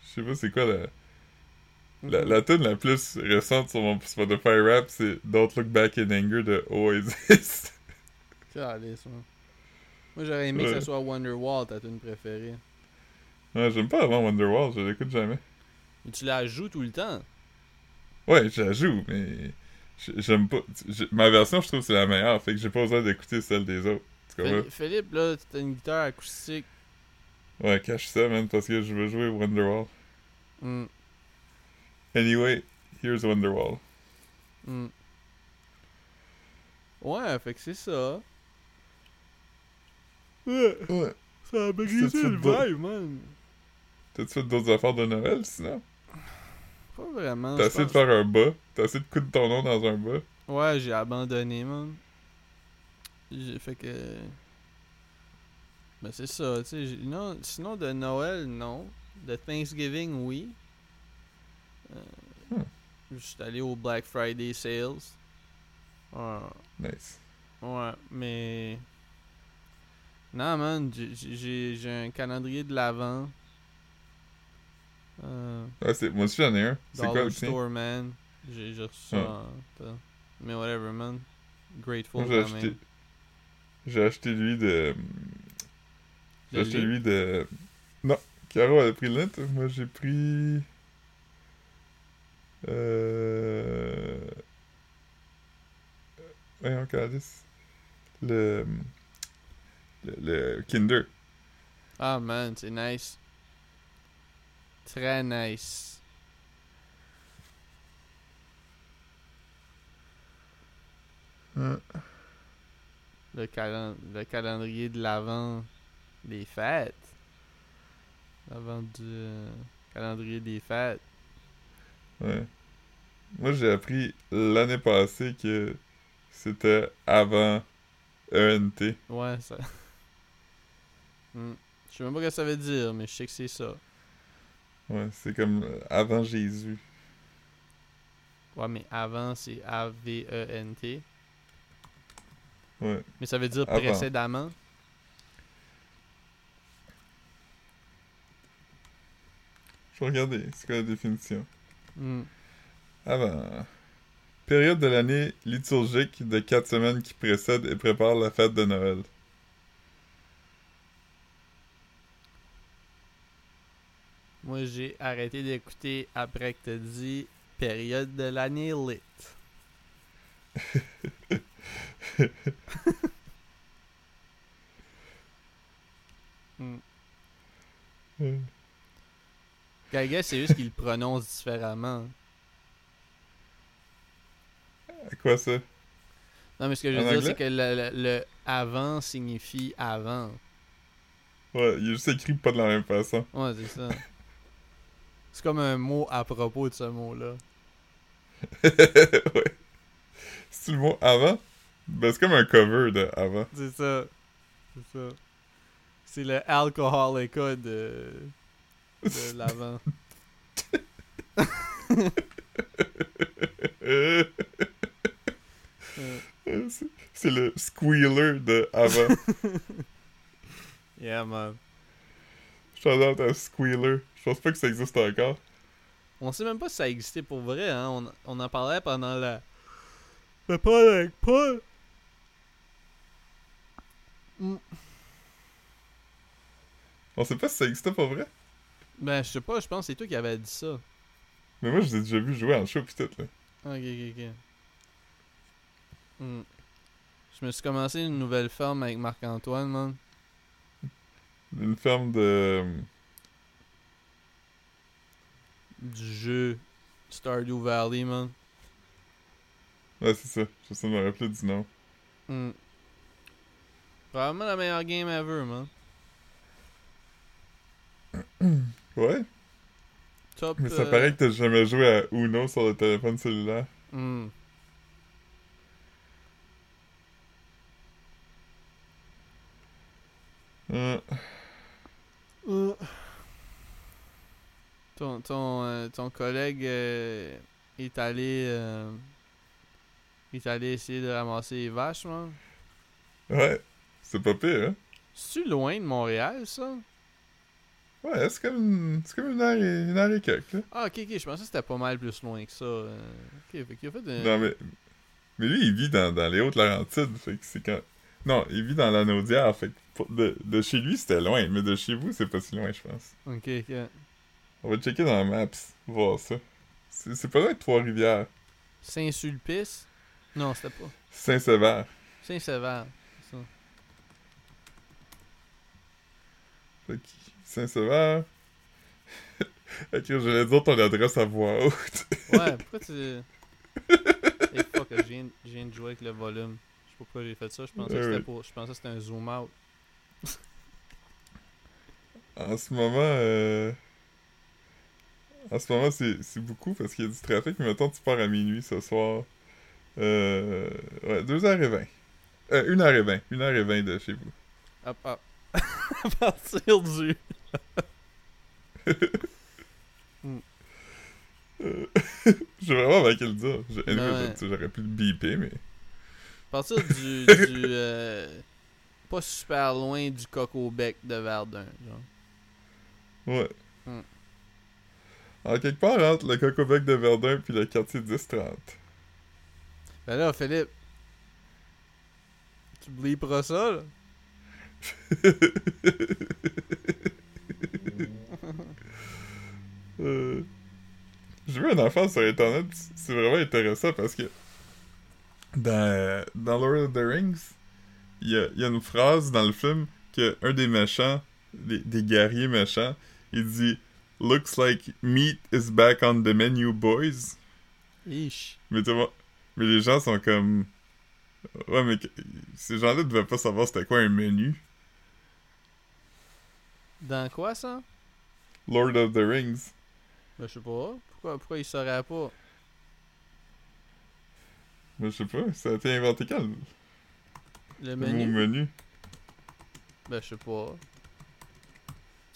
Je sais pas c'est quoi la. La, la tune la plus récente sur mon Spotify rap, c'est Don't Look Back in Anger de Oasis. Calisse, man. Moi, j'aurais aimé que ce soit Wonderwall, ta tune préférée. ouais, j'aime pas vraiment Wonderwall, je l'écoute jamais. Mais tu la joues tout le temps. Ouais, je la joue, mais. J'aime pas. Ma version, je trouve c'est la meilleure, fait que j'ai pas besoin d'écouter celle des autres. Philippe, là, t'as une guitare acoustique. Ouais, cache ça, man, parce que je veux jouer Wonderwall. Hmm, Anyway, here's Wonderwall. hmm. Ouais, fait que c'est ça. Ouais, Ouais. ça a brisé le vibe, man. T'as-tu fait d'autres affaires de Noël, sinon? Pas vraiment. T'as essayé de faire un bas? T'as essayé de coudre ton nom dans un bas? Ouais, j'ai abandonné, man. J'ai fait que. Ben, c'est ça, tu sais. Non, sinon, de Noël, non. De Thanksgiving, oui. Euh, Hmm. Je suis allé au Black Friday Sales. Ouais, Nice. ouais, mais. Non, man, j'ai un calendrier de l'avant. Euh, c'est... Moi aussi, j'en ai un. C'est quoi le? Store, man. J'ai reçu en- t'as- Mais whatever, man. Grateful j'ai acheté... J'ai acheté lui de... J'ai acheté lui? de... Non, Caro elle a pris le net. Moi, j'ai pris... Euh... Voyons, Calice. Le... le... Le Kinder. Ah man, c'est nice. Très nice. Ouais. Le, calen- le calendrier de l'avant des fêtes. L'avant du euh, calendrier des fêtes. Ouais. Moi, j'ai appris l'année passée que c'était avant ENT. Ouais, ça. Hmm. Je sais même pas ce que ça veut dire, mais je sais que c'est ça. Ouais, c'est comme euh, avant Jésus. Ouais, mais avant, c'est A-V-E-N-T. Ouais. Mais ça veut dire Avant. précédemment. Je vais regarder, c'est quoi la définition? Hmm. Avant. Période de l'année liturgique de quatre semaines qui précède et prépare la fête de Noël. Moi, j'ai arrêté d'écouter après que t'as dit période de l'année lit. Hmm. Hmm. C'est juste qu'il le prononce différemment. À quoi ça? Non, mais ce que je veux dire, c'est que le, le- le avant signifie avant. Ouais, il est juste écrit pas de la même façon. Ouais, c'est ça. C'est comme un mot à propos de ce mot-là. ouais. C'est le mot avant? Ben, c'est comme un cover de avant. C'est ça. C'est ça. C'est le alcoholica de, de l'avant. C'est- c'est le squealer de avant. yeah, man. Shout out à Squealer. Je pense pas que ça existe encore. On sait même pas si ça existait pour vrai, hein. On, on en parlait pendant la. Le Paul avec Paul. Mm. On sait pas si ça existait pour vrai. Ben, je sais pas, je pense que c'est toi qui avais dit ça. Mais moi, je l'ai déjà vu jouer en show pis tout, là. Ok, ok, ok. Hmm. Je me suis commencé une nouvelle forme avec Marc-Antoine, man. Une ferme de... Du jeu Stardew Valley, man. Ouais, c'est ça. Je sais me rappeler du nom. Hmm. Probablement la meilleure game ever, man. Ouais? Top. Mais ça euh, paraît que t'as jamais joué à Uno sur le téléphone cellulaire. Euh, Euh. Ton, ton, euh, ton collègue euh, est allé euh, est allé essayer de ramasser les vaches, man. ouais. C'est pas pire, hein? C'est-tu loin de Montréal, ça? Ouais, c'est comme une... C'est comme une heure et, une heure et quelques, là. Ah, ok, ok, je pensais que c'était pas mal plus loin que ça. Ok, fait qu'il a fait. Non, mais... Mais lui, il vit dans, dans les Hautes-Laurentides, fait que c'est quand... Non, il vit dans la Naudière, fait que de, de chez lui, c'était loin, mais de chez vous, c'est pas si loin, je pense. Ok, ok. On va checker dans Maps, voir ça. C'est de Trois-Rivières. Saint-Sulpice? Non, c'était pas. Saint-Sever. Saint-Sévère. c'est ça. Saint-Sever... ok, j'allais dire ton adresse à voix haute. Ouais, pourquoi tu... Eh fuck, je viens, je viens de jouer avec le volume. Je sais pas pourquoi j'ai fait ça. Je pensais que c'était pour... Je pensais que c'était un zoom out. En ce moment, euh... En ce moment, c'est beaucoup parce qu'il y a du trafic, mais mettons, tu pars à minuit ce soir. Euh... Ouais, 2h20. Euh, 1h20. 1h20 de chez vous. Hop, hop. à partir du... Euh, J'ai vraiment manqué le dire. Ouais. J'aurais pu le biper, mais... À partir du... du euh, pas super loin du Coco Bec de Verdun, genre. Ouais. Hmm. En quelque part, entre le Cocobec de Verdun puis le quartier 10-30. Ben là, Philippe... Tu bliperas ça, là? Euh, J'ai vu un enfant sur internet, c'est vraiment intéressant parce que dans, dans Lord of the Rings, il y y a une phrase dans le film que un des méchants, des, des guerriers méchants, il dit Looks like meat is back on the menu, boys. Ish. Mais, tu vois, mais les gens sont comme Ouais, mais ces gens-là devaient pas savoir c'était quoi un menu. Dans quoi ça? Lord of the Rings. Ben, je sais pas. Pourquoi, pourquoi ils sauraient pas? Mais je sais pas, ça a été inventé quand le Le le menu? mot menu? Ben, je sais pas.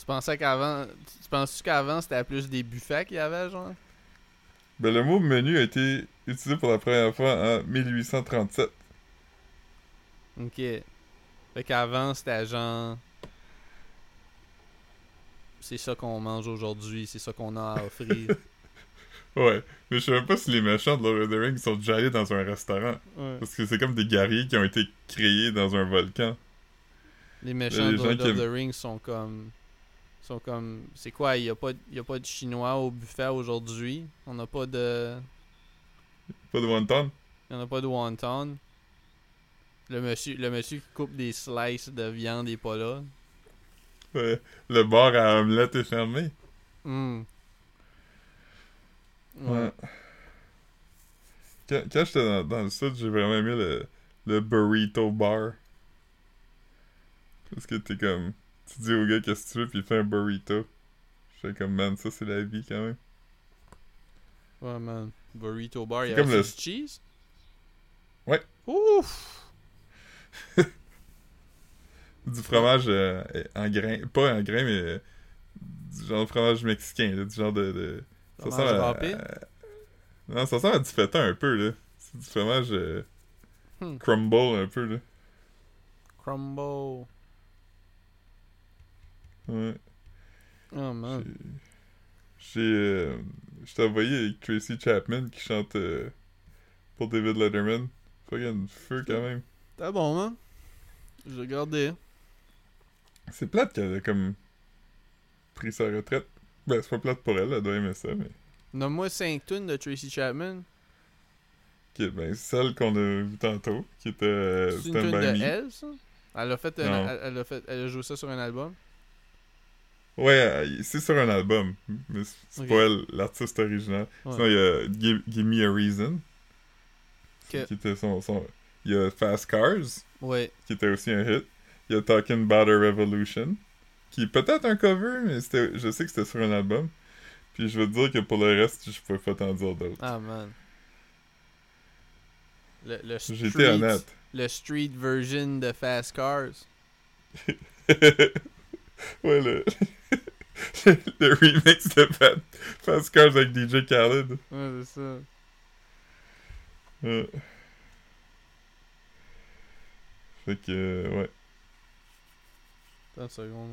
Tu pensais qu'avant. Tu penses-tu qu'avant c'était plus des buffets qu'il y avait, genre? Ben, le mot menu a été utilisé pour la première fois en 1837. Ok. Fait qu'avant c'était genre. C'est ça qu'on mange aujourd'hui, c'est ça qu'on a à offrir. Ouais, mais je sais même pas si les méchants de Lord of the Rings sont déjà allés dans un restaurant. Ouais. Parce que c'est comme des guerriers qui ont été créés dans un volcan. Les méchants de Lord of the Rings sont comme. Sont comme. C'est quoi Il y a, pas, y a pas de chinois au buffet aujourd'hui. On n'a pas de. Pas de wonton? Il a pas de wonton. Le monsieur, le monsieur qui coupe des slices de viande est pas là. Le bar à omelette est fermé. Hmm. Ouais. Quand, quand j'étais dans, dans le sud, j'ai vraiment aimé le, le burrito bar. Parce que t'es comme. Tu dis au gars qu'est-ce que tu veux, puis il fait un burrito. J'étais comme, man, ça c'est la vie quand même. Ouais, man. Burrito bar, il y a comme le- du cheese? Ouais. Ouf! Du fromage euh, en grain. Pas en grain, mais. euh, du genre de fromage mexicain, là, du genre de. de- ça ressemble à- à- Non, ça ressemble à du feta un peu, là. C'est du fromage euh, Hmm. crumble un peu, là. Crumble. Ouais. Oh, man. J'ai. euh, je t'ai envoyé avec Tracy Chapman qui chante euh, pour David Letterman. Fucking feu quand même. T'es bon, man. Je regardais. C'est plate qu'elle a comme pris sa retraite. Ben, c'est pas plate pour elle, elle doit aimer ça, mais. Nomme-moi 5 tunes de Tracy Chapman. Ok, ben, celle qu'on a vue tantôt, qui était euh, C'est une tune de elle, ça? Elle a fait, un- Non. elle, elle a fait, elle a joué ça sur un album? Ouais, euh, c'est sur un album, mais c'est pas l'artiste original. Ouais. Sinon, il y a Give, Give Me a Reason. Qui était son, son. Il y a Fast Cars. Ouais. qui était aussi un hit. Il y a Talking About a Revolution, qui est peut-être un cover, mais c'était, je sais que c'était sur un album. Puis je veux te dire que pour le reste, je peux pas t'en dire d'autres. Ah, man. Le, le J'étais street- honnête. Le street version de Fast Cars. ouais, le... le remix de Fast Cars avec DJ Khaled. Ouais, c'est ça. Fait que, euh, ouais. Attends une seconde.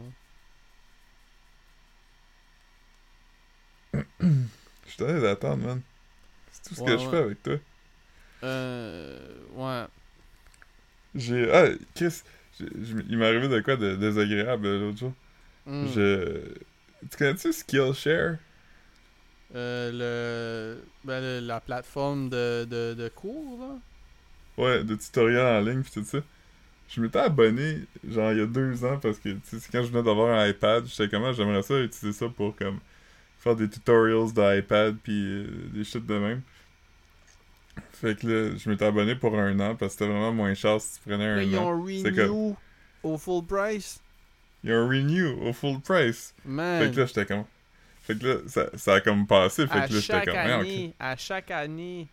hein. Je suis tanné d'attendre, man. C'est tout ce Ouais, que je fais avec toi. Euh. Ouais. J'ai. Ah, Chris, j'ai- il m'est arrivé de quoi de désagréable euh, l'autre jour? Hmm. Je. Tu connais-tu Skillshare? Euh, le, ben, le- la plateforme de, de, de cours, là. Ouais, de tutoriels en ligne pis tout ça. Je m'étais abonné, genre, il y a deux ans parce que, tu sais, quand je venais d'avoir un iPad, j'étais comment, j'aimerais ça utiliser ça pour, comme, faire des tutorials d'iPad pis euh, des shit de même. Fait que là, je m'étais abonné pour un an parce que c'était vraiment moins cher si tu prenais un ils an. ont au full price. Il y a un renew au full price. Fait Man. que là, j'étais comme. Fait que là, ça, ça a comme passé. Fait à que là, j'étais comme. Ah, année, à chaque année,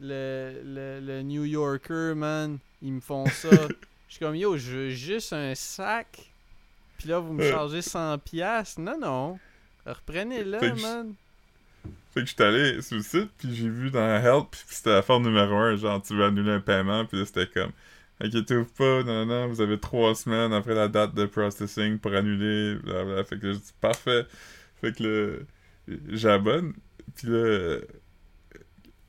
le, le, le New Yorker, man, ils me font ça. Je suis comme, yo, je veux juste un sac. Puis là, vous me Ouais. chargez 100 piastres. Non, non. Reprenez-le, Fait que je- man. Fait que j'étais allé sur le site, puis j'ai vu dans Help, puis c'était la forme numéro 1, genre tu veux annuler un paiement, puis là c'était comme Inquiétez-vous pas, non, non, vous avez trois semaines après la date de processing pour annuler, blablabla. Fait que là, je dis parfait. Fait que là, j'abonne, puis là,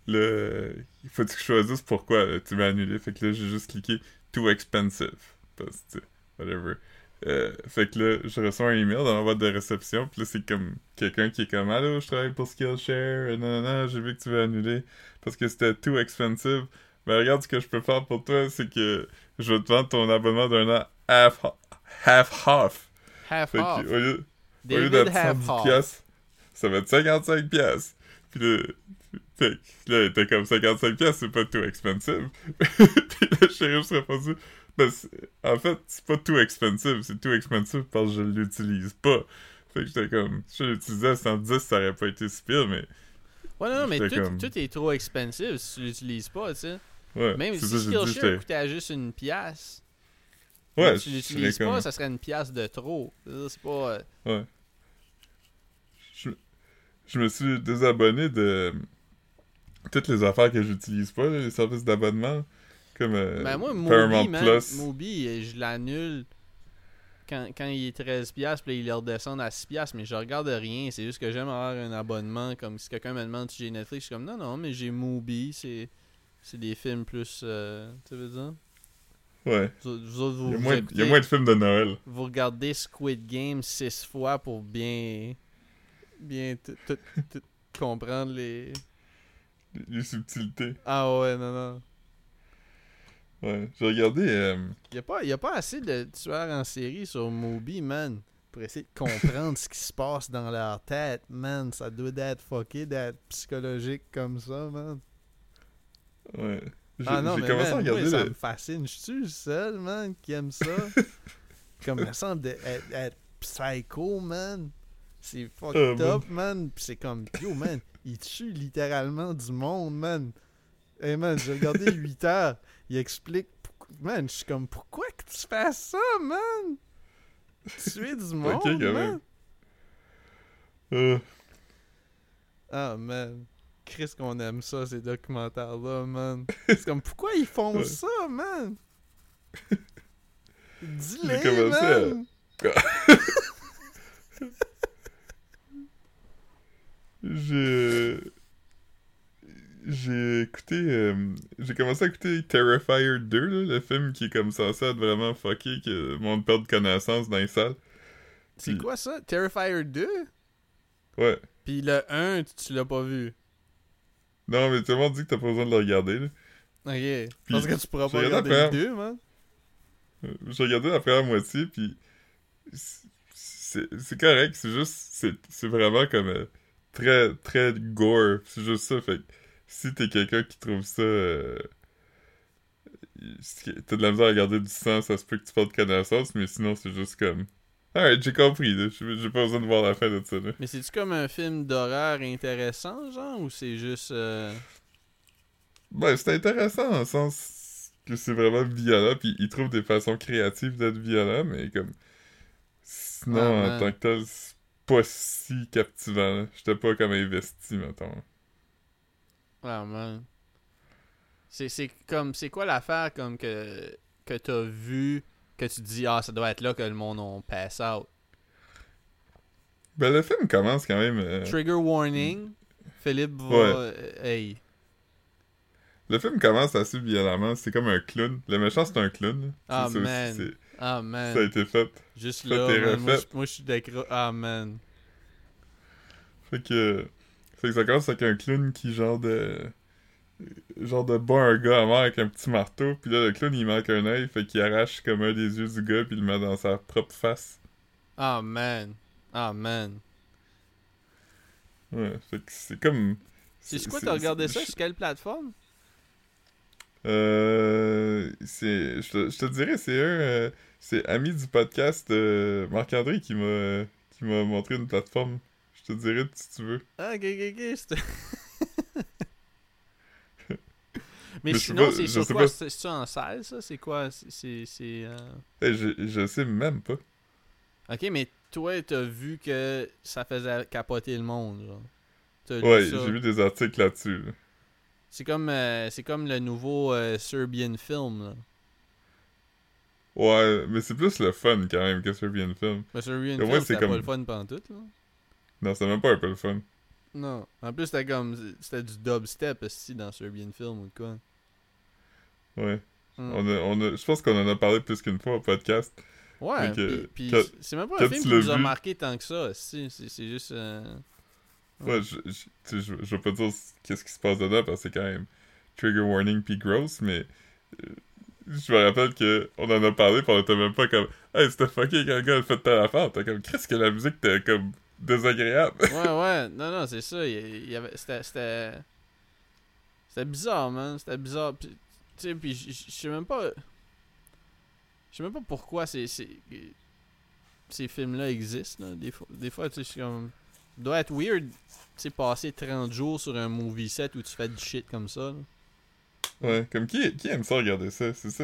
le, il faut que je choisisse pourquoi tu veux annuler. Fait que là, j'ai juste cliqué Too expensive. Parce que, whatever. Euh, fait que là, je reçois un email dans ma boîte de réception, puis là, c'est comme quelqu'un qui est comme Allô, je travaille pour Skillshare, non, non, non, j'ai vu que tu veux annuler parce que c'était too expensive. Ben, regarde ce que je peux faire pour toi, c'est que je vais te vendre ton abonnement d'un an half, half. Half Fait que, au lieu, au lieu d'être half 110 off. piastres, ça va être 55 piastres. Puis Fait que là, il était comme 55$, c'est pas too expensive. Puis le shérif se répondu, ben, en fait, c'est pas too expensive, c'est too expensive parce que je l'utilise pas. Fait que j'étais comme, si je l'utilisais à 110, ça aurait pas été si pire, mais Ouais, non, non, mais tout, comme- tout est trop expensive si tu l'utilises pas, tu sais. Ouais. Même si Skillshare coûtait à juste une pièce, Ouais, si tu l'utilises pas, comme- ça serait une pièce de trop. C'est c'est pas... euh, Ouais. Je, je me suis désabonné de toutes les affaires que j'utilise pas, les services d'abonnement. Comme euh, Ben moi, Paramount Mobi, man, Plus. Euh, je l'annule quand, quand il est 13$, puis là, il le redescend à 6$, mais je regarde rien. C'est juste que j'aime avoir un abonnement. Comme si quelqu'un me demande si j'ai Netflix, je suis comme non, non, mais j'ai Mobi, c'est c'est des films plus. euh, tu veux dire? Ouais. vous, vous autres, vous, Il y, a moins, il y a moins de films de Noël. vous regardez Squid Game six fois pour bien. bien comprendre les. Les, subtilités. Ah ouais, non, non. Ouais. J'ai regardé. euh, Y a pas, y a pas assez de tueurs en série sur Moby, man. Pour essayer de comprendre ce qui se passe dans leur tête, man. Ça doit être fucké d'être psychologique comme ça, man. Ouais. Ah non, mais commencé man, à regarder. moi, ça me fascine. Je suis le seul, man, qui aime ça? comme me semble d'être être- psycho, man. C'est fucked Ah, up, man. Pis c'est comme, yo, man, il tue littéralement du monde, man. Hey, man, j'ai regardé 8 heures. Il explique, man, je suis comme, pourquoi que tu fais ça, man? Tuer du monde, Ok, quand man. Euh, Ah, man. Chris qu'on aime ça, ces documentaires-là, man. C'est comme, pourquoi ils font Ouais. ça, man? J'ai Dis-le, commencé à- man! J'ai. J'ai écouté. euh, J'ai commencé à écouter Terrifier 2, là, le film qui est comme censé être vraiment fucké, que le monde perd connaissance dans les salles. C'est Puis- quoi ça? Terrifier 2? Ouais. Puis le 1, tu, tu l'as pas vu. Non, mais tout le monde dit que t'as pas besoin de le regarder, là. Ok. Puis, Parce que tu pourras pas regarder la 2, man. Euh, J'ai regardé la première moitié, puis c'est correct, c'est juste, c'est vraiment comme euh, très, très gore, c'est juste ça, fait que si t'es quelqu'un qui trouve ça, euh, t'as de la misère à regarder du sang, ça se peut que tu perdes connaissance, mais sinon c'est juste comme, alright, j'ai compris, j'ai pas besoin de voir la fin de ça, là. Mais c'est-tu comme un film d'horreur intéressant, genre, ou c'est juste... euh, Ben, c'est intéressant dans le sens que c'est vraiment violent, puis ils trouvent des façons créatives d'être violent, mais comme. Sinon, Ah, en tant que tel, c'est pas si captivant. J'étais pas comme investi, mettons. Ah, man. C'est c'est comme... C'est quoi l'affaire, comme, que, que t'as vu, que tu te dis, ah, ça doit être là que le monde on pass out. Ben, le film commence quand même. euh, Trigger warning. Philippe va... Ouais. euh, Hey. Le film commence assez violemment. C'est comme un clown. Le méchant, c'est un clown. Ah, aussi, man. Ah, man. Ça a été fait. Juste là, man, moi, je- moi, je suis décro... Ah, man. Fait que. Fait que ça commence avec un clown qui, genre de. Genre de bat un gars à mort avec un petit marteau. Puis là, le clown, il manque un œil. Fait qu'il arrache comme un des yeux du gars. Puis il le met dans sa propre face. Ah, man. Ah, man. Ouais. Fait que c'est comme. C'est quoi, t'as regardé ça? Sur quelle plateforme? Euh. C'est. Je te, je te dirais, c'est un. euh, c'est ami du podcast euh, Marc-André qui m'a. qui m'a montré une plateforme. Je te dirais si tu veux. Ah, ok, ok, ok. Mais, sinon, c'est sur quoi? C'est ça en salle, ça? C'est quoi? C'est- euh, Eh, je, je sais même pas. Ok, mais toi, t'as vu que ça faisait capoter le monde, genre. Ouais, j'ai vu des articles là-dessus. là. C'est comme, euh, c'est comme le nouveau euh, Serbian film, là. Ouais, mais c'est plus le fun quand même que Serbian Film. Serbian film, c'est comme- pas le fun pantoute, là. Non, c'est même pas un peu le fun. Non. En plus, c'était comme... C'était du dubstep, aussi, dans Serbian film, ou quoi. Ouais. Hmm. On a, on a, je pense qu'on en a parlé plus qu'une fois au podcast. Ouais, que, puis, puis quand- c'est même pas un film qui nous a marqué tant que ça, si, c'est c'est juste... euh, Ouais, je, je, tu sais, je, je vais pas dire qu'est-ce qui se passe dedans parce que c'est quand même trigger warning puis gross, mais euh, je me rappelle que on en a parlé pis on était même pas comme Hey, c'était fucké quand le gars a fait telle affaire. T'es comme qu'est-ce que la musique était comme désagréable. ouais, ouais, non, non, c'est ça. Il, il y avait, c'était, c'était, C'était bizarre, man. C'était bizarre. Puis, tu sais, puis je sais même pas. Je sais même pas pourquoi ces, ces, ces films-là existent. Là. Des fois, des fois tu sais, je suis comme. Doit être weird, tu sais, passer 30 jours sur un movie set où tu fais du shit comme ça. là. Ouais, comme qui, qui aime ça regarder ça? C'est ça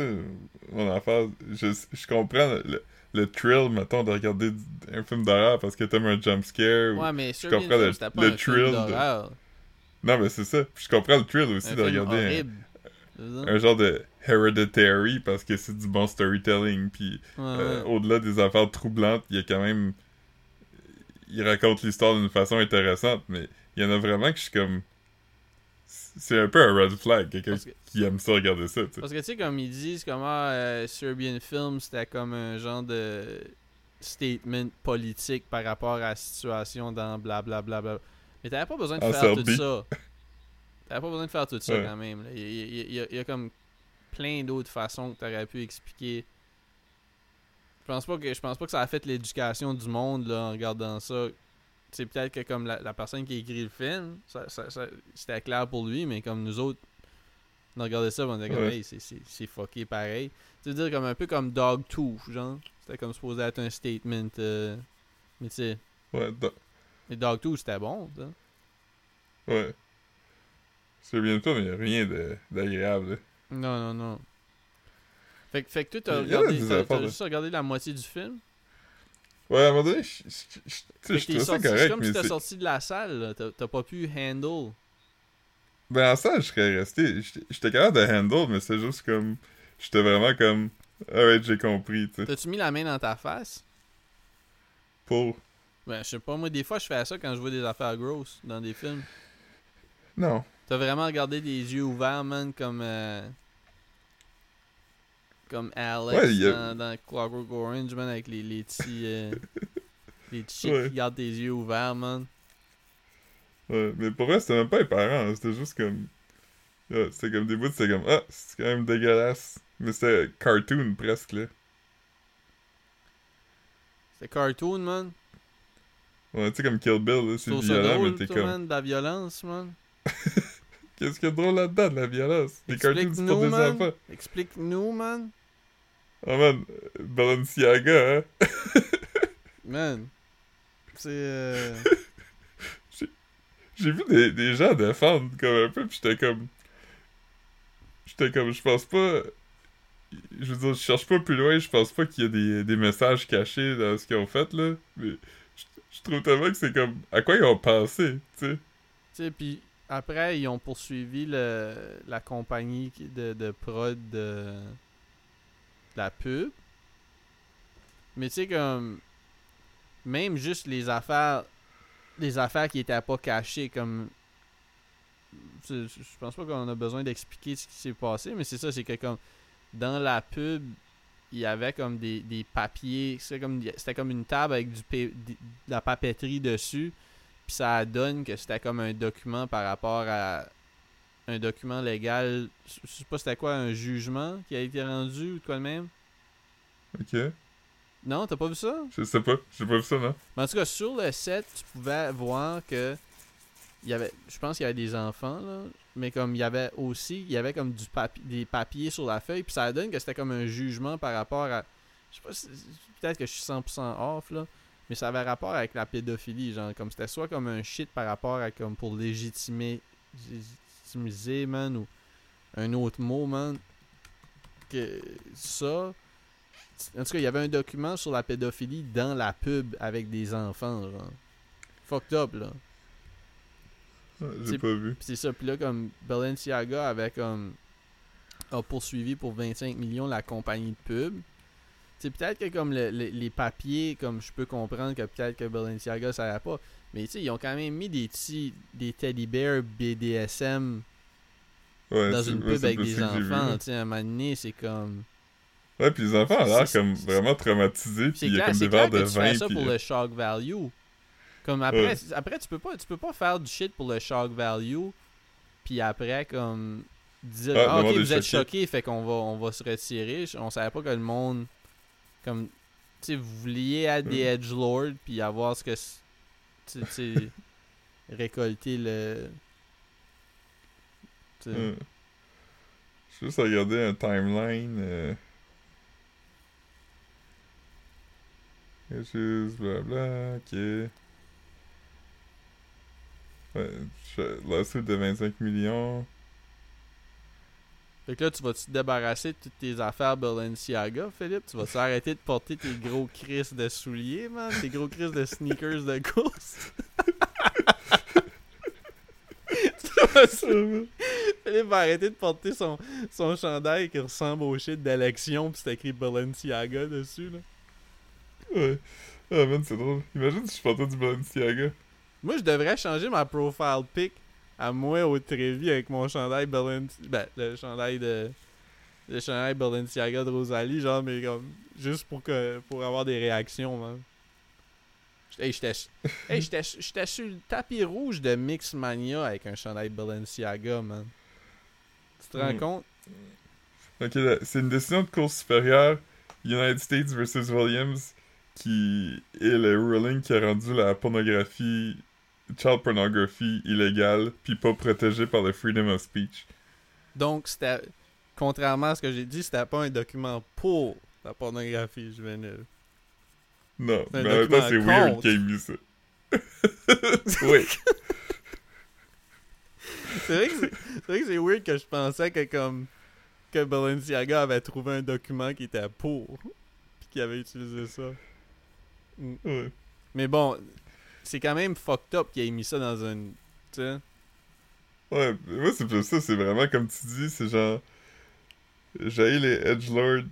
mon affaire. Je, je comprends le, le thrill, mettons, de regarder un film d'horreur parce que t'aimes un jump scare. ou- Ouais, mais Serbian comprends le- c'était pas le un film thrill de-. Non, mais c'est ça. Puis je comprends le thrill aussi Un de regarder un- genre de Hereditary parce que c'est du bon storytelling. Puis Ouais, euh, ouais. au-delà des affaires troublantes, il y a quand même. Il raconte l'histoire d'une façon intéressante, mais il y en a vraiment que je suis comme. C'est un peu un red flag, quelqu'un que- qui aime ça regarder ça, tu sais. Parce que tu sais, comme ils disent, comment euh, Serbian Film, c'était comme un genre de statement politique par rapport à la situation dans blablabla. Bla, bla. Mais t'avais pas besoin de En faire Serbie. tout ça. T'avais pas besoin de faire tout ça Ouais. quand même. Il, y y a comme plein d'autres façons que t'aurais pu expliquer. Je pense pas que je pense pas que ça a fait l'éducation du monde là, en regardant ça. C'est peut-être que comme la, la personne qui a écrit le film, ça, ça- ça- c'était clair pour lui, mais comme nous autres, on regardait ça, on était comme Ouais. hey, c'est- fucké pareil. Tu veux dire comme un peu comme Dog 2, genre? C'était comme supposé être un statement. euh, mais tu sais, Ouais, do- mais Dog 2 c'était bon, ça. ouais. C'est bien toi, mais il a rien d'agréable. Non, non, non. Fait, que- fait que toi, t'as a regardé, juste regardé la moitié du film? Ouais, à un moment donné, je, trouve ça sorti- c'est correct, comme si t'es sorti de la salle, là. T'as pas pu handle. Ben, en ça, je serais resté... J'étais capable de handle, mais c'est juste comme... J'étais vraiment comme... Alright, j'ai compris, tu sais. T'as-tu mis la main dans ta face? Pour... Ben, je sais pas, moi, des fois, je fais ça quand je vois des affaires grosses dans des films. Non. T'as vraiment regardé des yeux ouverts, man, comme. euh, Comme Alex Ouais, a- dans, dans Clockwork Orange, man, avec les, les petits. euh, les petits Ouais. qui gardent tes yeux ouverts, man. Ouais, mais pour vrai, c'était même pas éparant, hein, c'était juste comme... Ouais, c'était comme des bouts, c'était comme... Ah, c'est quand même dégueulasse. Mais c'était cartoon, presque, là. C'est cartoon, man. Ouais, tu sais, comme Kill Bill, là, c'est violent, mais t'es comme... man, de la violence, man. Qu'est-ce qu'il y a de drôle là-dedans, de la violence? Des cartoons, pour des man. enfants. Explique-nous, man. Oh man, Balenciaga, hein? Man. C'est. euh, J'ai vu des, des gens défendre comme un peu, pis j'étais comme... J'étais comme, je pense pas... Je veux dire, je cherche pas plus loin, je pense pas qu'il y a des, des messages cachés dans ce qu'ils ont fait, là. Mais je, trouve tellement que c'est comme... À quoi ils ont pensé, tu sais? Tu sais, puis après, ils ont poursuivi le, la compagnie de, de prod de, la pub. Mais tu sais, comme. Même juste les affaires. Les affaires qui étaient pas cachées, comme. Je pense pas qu'on a besoin d'expliquer ce qui s'est passé, mais c'est ça, c'est que comme. Dans la pub, il y avait comme des, des papiers. C'était comme, comme une table avec du de la papeterie dessus. Puis ça donne que c'était comme un document par rapport à un document légal. Je je sais pas c'était quoi, un jugement qui a été rendu ou de quoi de même? Ok. Non, t'as pas vu ça? Je sais pas, j'ai pas vu ça, non? Mais en tout cas, sur le set, tu pouvais voir que il y avait je pense qu'il y avait des enfants là, mais comme il y avait aussi, il y avait comme du papi- des papiers sur la feuille, puis ça donne que c'était comme un jugement par rapport à je sais pas si- peut-être que je suis 100% off là, mais ça avait rapport avec la pédophilie, genre comme c'était soit comme un shit par rapport à comme pour légitimer légitimiser man ou un autre mot man que ça en tout cas, il y avait un document sur la pédophilie dans la pub avec des enfants, genre. Fucked up, là. C'est- J'ai pas vu. C'est ça, puis là, comme Balenciaga avait comme. a poursuivi pour 25 millions la compagnie de pub. C'est peut-être que comme le- le- les papiers, comme je peux comprendre que peut-être que Balenciaga ça savait pas. Mais tu sais, ils ont quand même mis des petits. des teddy bears BDSM Ouais, dans une pub avec des enfants. Tu sais, à un moment donné, c'est comme. Ouais, pis les enfants ont l'air comme vraiment traumatisés, C'est il y a comme des verres que de tu fais vin, ça pour le shock value. Comme après, après tu peux pas tu peux pas faire du shit pour le shock value puis après comme dire Ah, ah, OK vous êtes choqué. choqué fait qu'on va on va se retirer, on savait pas que le monde comme tu vous vouliez être des Mm. edgelords puis avoir ce que tu sais récolter le tu sais. Ouais. Je vais juste regarder un timeline. Euh... Juste blabla, ok. Ouais, je- lawsuit de 25 millions. Fait que là, tu vas-tu te débarrasser de toutes tes affaires Balenciaga, Philippe? Tu vas-tu arrêter de porter tes gros crises de souliers, man? Tes gros crises de sneakers de course? Tu Philippe va arrêter de porter son, son chandail qui ressemble au shit d'élection pis c'est écrit Balenciaga dessus, là. Ouais. Ah man, c'est drôle. Imagine si je portais du Balenciaga. Moi, je devrais changer ma profile pic à moi au Trévis avec mon chandail Balenciaga. Ben, le chandail de. Le chandail Balenciaga de Rosalie, genre, mais comme. Juste pour que pour avoir des réactions, man. Hey, j'étais hey, sur le tapis rouge de Mixmania avec un chandail Balenciaga, man. Tu te rends Mm. compte? Ok, c'est une décision de cour supérieure United States versus Williams qui est le ruling qui a rendu la pornographie, child pornography illégale puis pas protégée par le freedom of speech. Donc, c'était. Contrairement à ce que j'ai dit, c'était pas un document pour la pornographie juvénile. Non, mais en même temps, c'est weird qu'il ait mis ça. oui. C'est vrai que c'est c'est vrai que c'est weird que je pensais que comme que Balenciaga avait trouvé un document qui était pour puis qu'il avait utilisé ça. Ouais. Mais bon, c'est quand même fucked up qu'il ait mis ça dans une tu sais. Ouais, moi, c'est plus ça, c'est vraiment comme tu dis, c'est genre. J'ai les Edgelords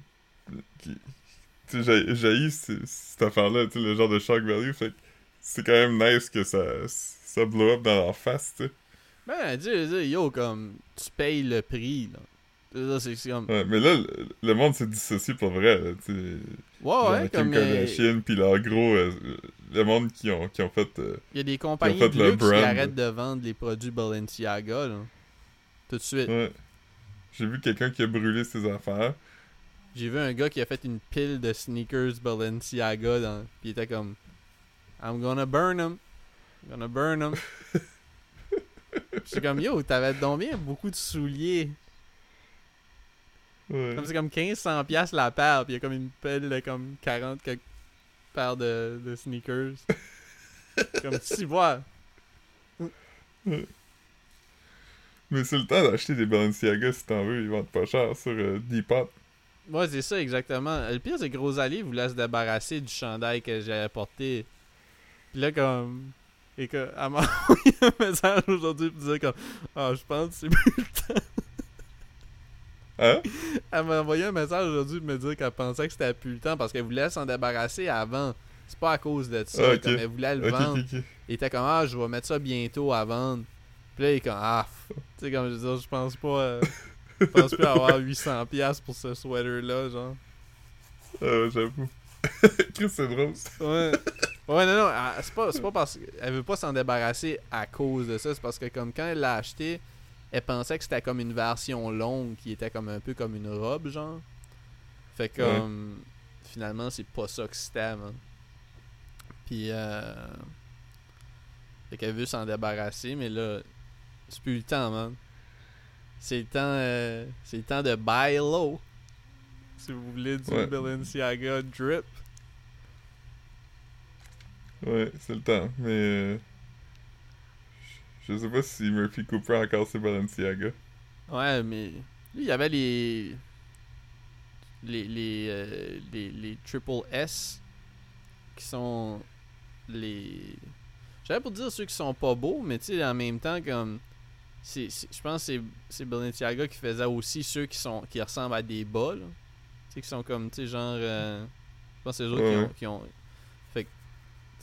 qui. Tu sais, j'ai cette affaire-là, tu sais, le genre de shock value, fait c'est quand même nice que ça, ça blow up dans leur face, tu sais. Ben, dis, dis, yo, comme, tu payes le prix, là. Comme. Ouais, mais là, le, le monde s'est dissocié pour vrai, là. Ouais, ouais, comme. Kardashian, pis leur gros. euh, le monde qui ont, qui ont fait. euh, Il y a des compagnies fait de qui arrêtent de vendre les produits Balenciaga, là. Tout de suite. ouais. J'ai vu quelqu'un qui a brûlé ses affaires. J'ai vu un gars qui a fait une pile de sneakers Balenciaga dans... Puis il était comme I'm gonna burn them. I'm gonna burn them. C'est comme yo, t'avais donc bien beaucoup de souliers. Ouais. Comme c'est comme 1500 pièces la paire, puis il y a comme une pile de comme 40 quelques paires de, de sneakers. comme si vois. Mais c'est le temps d'acheter des Balenciaga si t'en veux, ils vendent pas cher sur euh, Depop. Ouais, c'est ça exactement. Le pire c'est que Rosalie voulait se débarrasser du chandail que j'avais porté. Puis là comme et que elle m'a envoyé un message aujourd'hui pour dire comme ah je pense que c'est plus le temps. Hein? Elle m'a envoyé un message aujourd'hui pour me dire qu'elle pensait que c'était plus le temps parce qu'elle voulait s'en débarrasser avant. C'est pas à cause de ça. Ah, ok. Comme elle voulait le vendre. Il était comme ah je vais mettre ça bientôt à vendre. Puis là il est comme ah tu sais comme je veux dire je pense pas euh, je pense plus avoir 800 pièces pour ce sweater là genre. Ah, j'avoue. Chris, c'est drôle. Ouais. Ouais, non, non, c'est pas, c'est pas parce qu'elle veut pas s'en débarrasser à cause de ça. C'est parce que, comme quand elle l'a acheté, elle pensait que c'était comme une version longue qui était comme un peu comme une robe, genre. Fait que, Ouais. comme, finalement, c'est pas ça que c'était, man. Puis, euh. Fait qu'elle veut s'en débarrasser, mais là, c'est plus le temps, man. C'est le temps, euh, c'est le temps de buy low. Si vous voulez du Ouais. Balenciaga drip. Ouais, c'est le temps. Mais. euh, Je sais pas si Murphy Cooper a encore ses Balenciaga. Ouais, mais lui, il y avait les les les, euh, les les triple S qui sont les j'avais pour dire ceux qui sont pas beaux, mais tu sais en même temps comme je pense que c'est Balenciaga qui faisait aussi ceux qui sont qui ressemblent à des bas là. Tu sais qui sont comme tu sais genre euh, je pense que c'est eux Ouais. qui ont qui ont fait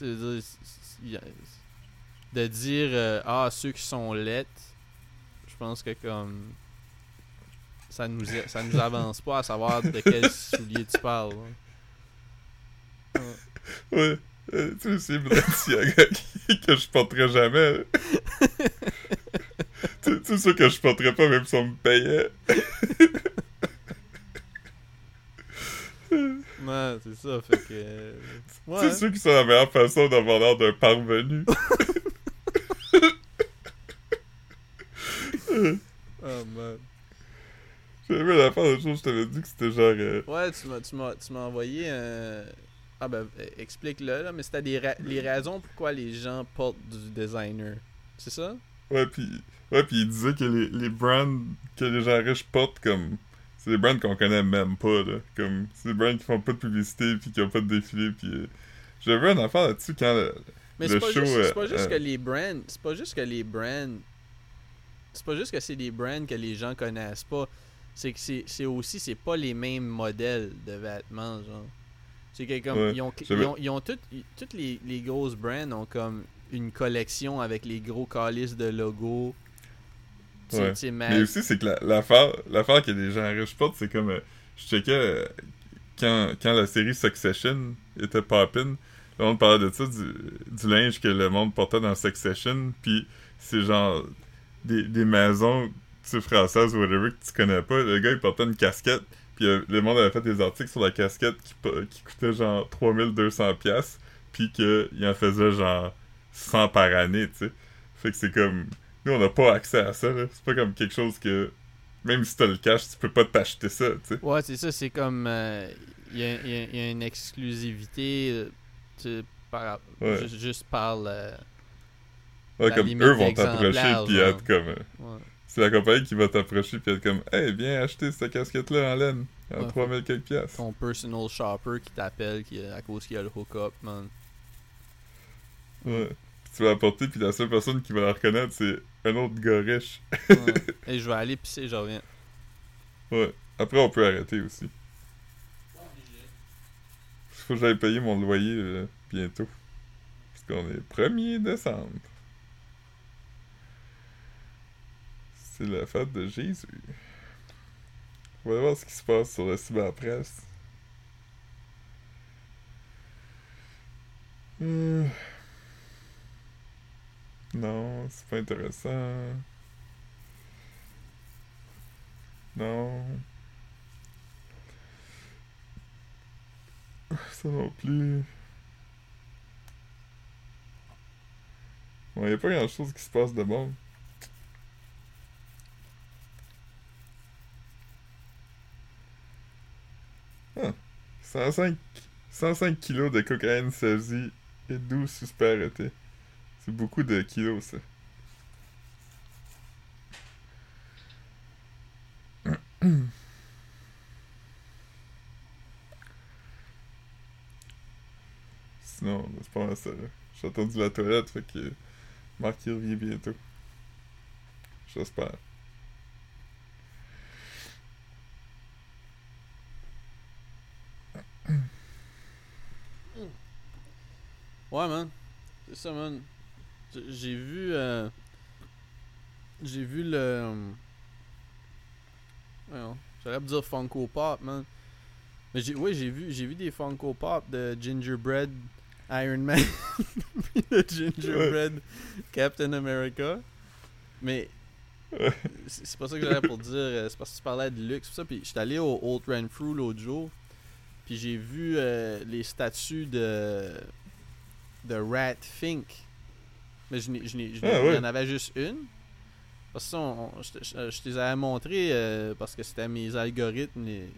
que de dire euh, ah ceux qui sont lettres je pense que comme ça nous ça nous avance pas à savoir de quel soulier tu parles. là. Ouais. Euh, tu sais, c'est Balenciaga que je porterais jamais. tu tu sais, sûr que je porterais pas même si on me payait. Ouais, c'est ça, fait que. Ouais. sais, ceux qui sont la meilleure façon d'avoir l'air d'un parvenu. Ouais, Oh man. J'avais vu l'affaire l'autre jour, je t'avais dit que c'était genre. euh, Ouais, tu m'as, tu m'as, tu m'as envoyé un. Ah ben, euh, explique-le là, mais c'était des ra- les raisons pourquoi les gens portent du designer. C'est ça? Ouais, puis ouais, puis il disait que les, les brands que les gens riches portent, comme. C'est des brands qu'on connaît même pas, là. Comme. C'est des brands qui font pas de publicité, puis qui ont pas de défilé, puis. euh, J'avais vu une affaire là-dessus quand. le- Mais Le c'est pas, show, juste, c'est pas juste euh, que les brands. C'est pas juste que les brands. C'est pas juste que c'est des brands que les gens connaissent pas. C'est que c'est, aussi c'est pas les mêmes modèles de vêtements, genre. C'est que comme Ouais, ils ont, ils ont, ils ont toutes, toutes les, les grosses brands ont comme une collection avec les gros calices de logos. Ouais. Mais aussi, c'est que la- l'affaire l'affaire que les gens riches portent, c'est comme. euh, je checkais euh, quand, quand la série Succession était poppin', le monde parlait de ça, du, du linge que le monde portait dans Succession, puis c'est genre des, des maisons, françaises ou whatever, que tu connais pas. Le gars, il portait une casquette, puis euh, le monde avait fait des articles sur la casquette qui, qui coûtait genre 3200$, piastres, puis qu'il en faisait genre 100 par année, tu sais. Fait que c'est comme. Nous, on n'a pas accès à ça, là. C'est pas comme quelque chose que. Même si t'as le cash, tu peux pas t'acheter ça, tu sais. Ouais, c'est ça, c'est comme. euh, Il y, a, il y a- il y a une exclusivité euh, tu par, Ouais. juste, juste par le. Ouais, comme limite eux vont t'approcher puis être comme. euh, Ouais. C'est la compagnie qui va t'approcher puis être comme Hey, viens acheter cette casquette-là en laine. À Ouais. 3000 quelques piastres. Ton personal shopper qui t'appelle qui, à cause qu'il y a le hook-up, man. Ouais. Puis tu vas apporter, puis la seule personne qui va la reconnaître, c'est un autre gars riche. Ouais. Et je vais aller pisser, je reviens. Ouais. Après, on peut arrêter aussi. Faut que j'aille payer mon loyer euh, bientôt. Parce qu'on est 1er décembre. C'est la fête de Jésus. On va voir ce qui se passe sur la cyberpresse. Euh. Non, c'est pas intéressant. Non. Ça non plus. Bon, y a pas grand chose qui se passe de bon. Ah. 105, 105 kilos de cocaïne saisie et 12 suspects arrêtés. C'est beaucoup de kilos, ça. Sinon, c'est pas mal ça. J'ai attendu la toilette, fait que Marc il revient bientôt. J'espère. Ouais, man. C'est ça, man. J'ai vu. euh, J'ai vu le. J'aurais pu dire Funko Pop, man. Mais j'ai, oui, j'ai vu, j'ai vu des Funko Pop de Gingerbread Iron Man. de Gingerbread Captain America. Mais. C'est pas ça que j'avais pour dire. euh, C'est parce que tu parlais de luxe, ça. Puis j'étais allé au Old Renfrew l'autre jour. Puis j'ai vu euh, les statues de de Rat Fink. Mais je, je, Ah, ouais. il y en avait juste une. Parce que ça, on- on- je, te- je- je te les avais montré euh, parce que c'était mes algorithmes. les-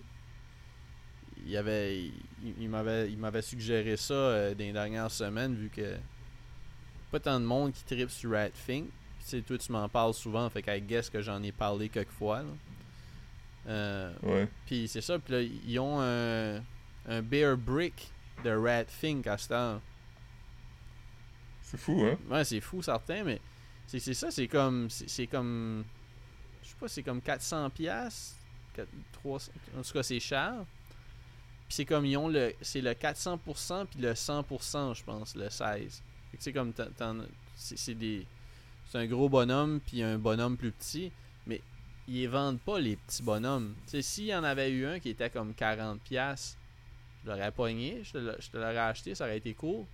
il avait, il, il m'avait, il m'avait suggéré ça euh, dans les dernières semaines vu que pas tant de monde qui tripe sur Rat Fink. Puis toi tu m'en parles souvent, fait qu'à guess que j'en ai parlé quelques fois. Euh, Ouais. puis c'est ça, puis là, ils ont un, un Bear Brick de Rat Fink à ce temps. C'est fou, hein? Ouais, c'est fou, certain, mais c'est ça, c'est comme. C'est comme. Je sais pas, c'est comme 400$. piastres, quatre- 300 En tout cas, c'est cher. Puis c'est comme ils ont le. C'est le 400% puis le 100%, je pense, le 16. Fait que c'est comme. C'est des. C'est un gros bonhomme puis un bonhomme plus petit. Mais ils vendent pas, les petits bonhommes. Tu s'il y en avait eu un qui était comme 40$, piastres, je l'aurais pogné, je te l'a- je te l'aurais acheté, ça aurait été cool.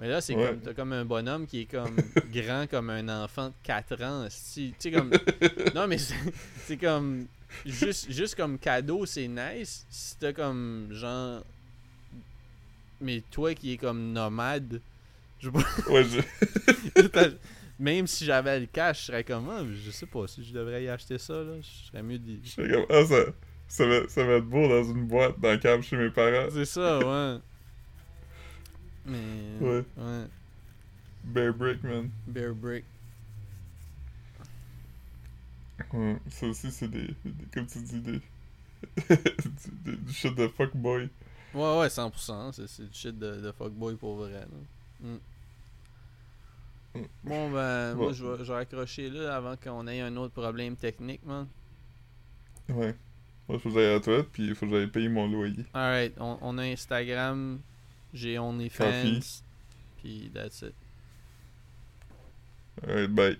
Mais là, c'est Ouais. comme, t'as comme un bonhomme qui est comme grand comme un enfant de 4 ans. Tu sais, comme. Non, mais c'est comme. Juste, juste comme cadeau, c'est nice. Si t'as comme genre. Mais toi qui es comme nomade. Je. Ouais, même si j'avais le cash, je serais comme, ah, je sais pas si je devrais y acheter ça, là. Je serais mieux d'y. Je serais comme, ah, ça, ça, va, ça va être beau dans une boîte dans le câble chez mes parents. C'est ça, ouais. Mais. Ouais. Ouais. Bear Brick, man. Bear Brick. Ouais, ça aussi, c'est des, des- Comme tu dis, des. du, du shit de fuckboy. Ouais, ouais, 100%. C'est c'est du shit de, de fuckboy pour vrai. Mm. Mm. Bon, ben, moi, je vais, accrocher là avant qu'on ait un autre problème technique, man. Ouais. Moi, faut que j'aille à la toilette, puis il faut que j'aille payer mon loyer. Alright, on, on a Instagram, j'ai OnlyFans, Coffee. puis that's it. Alright, bye. Bye.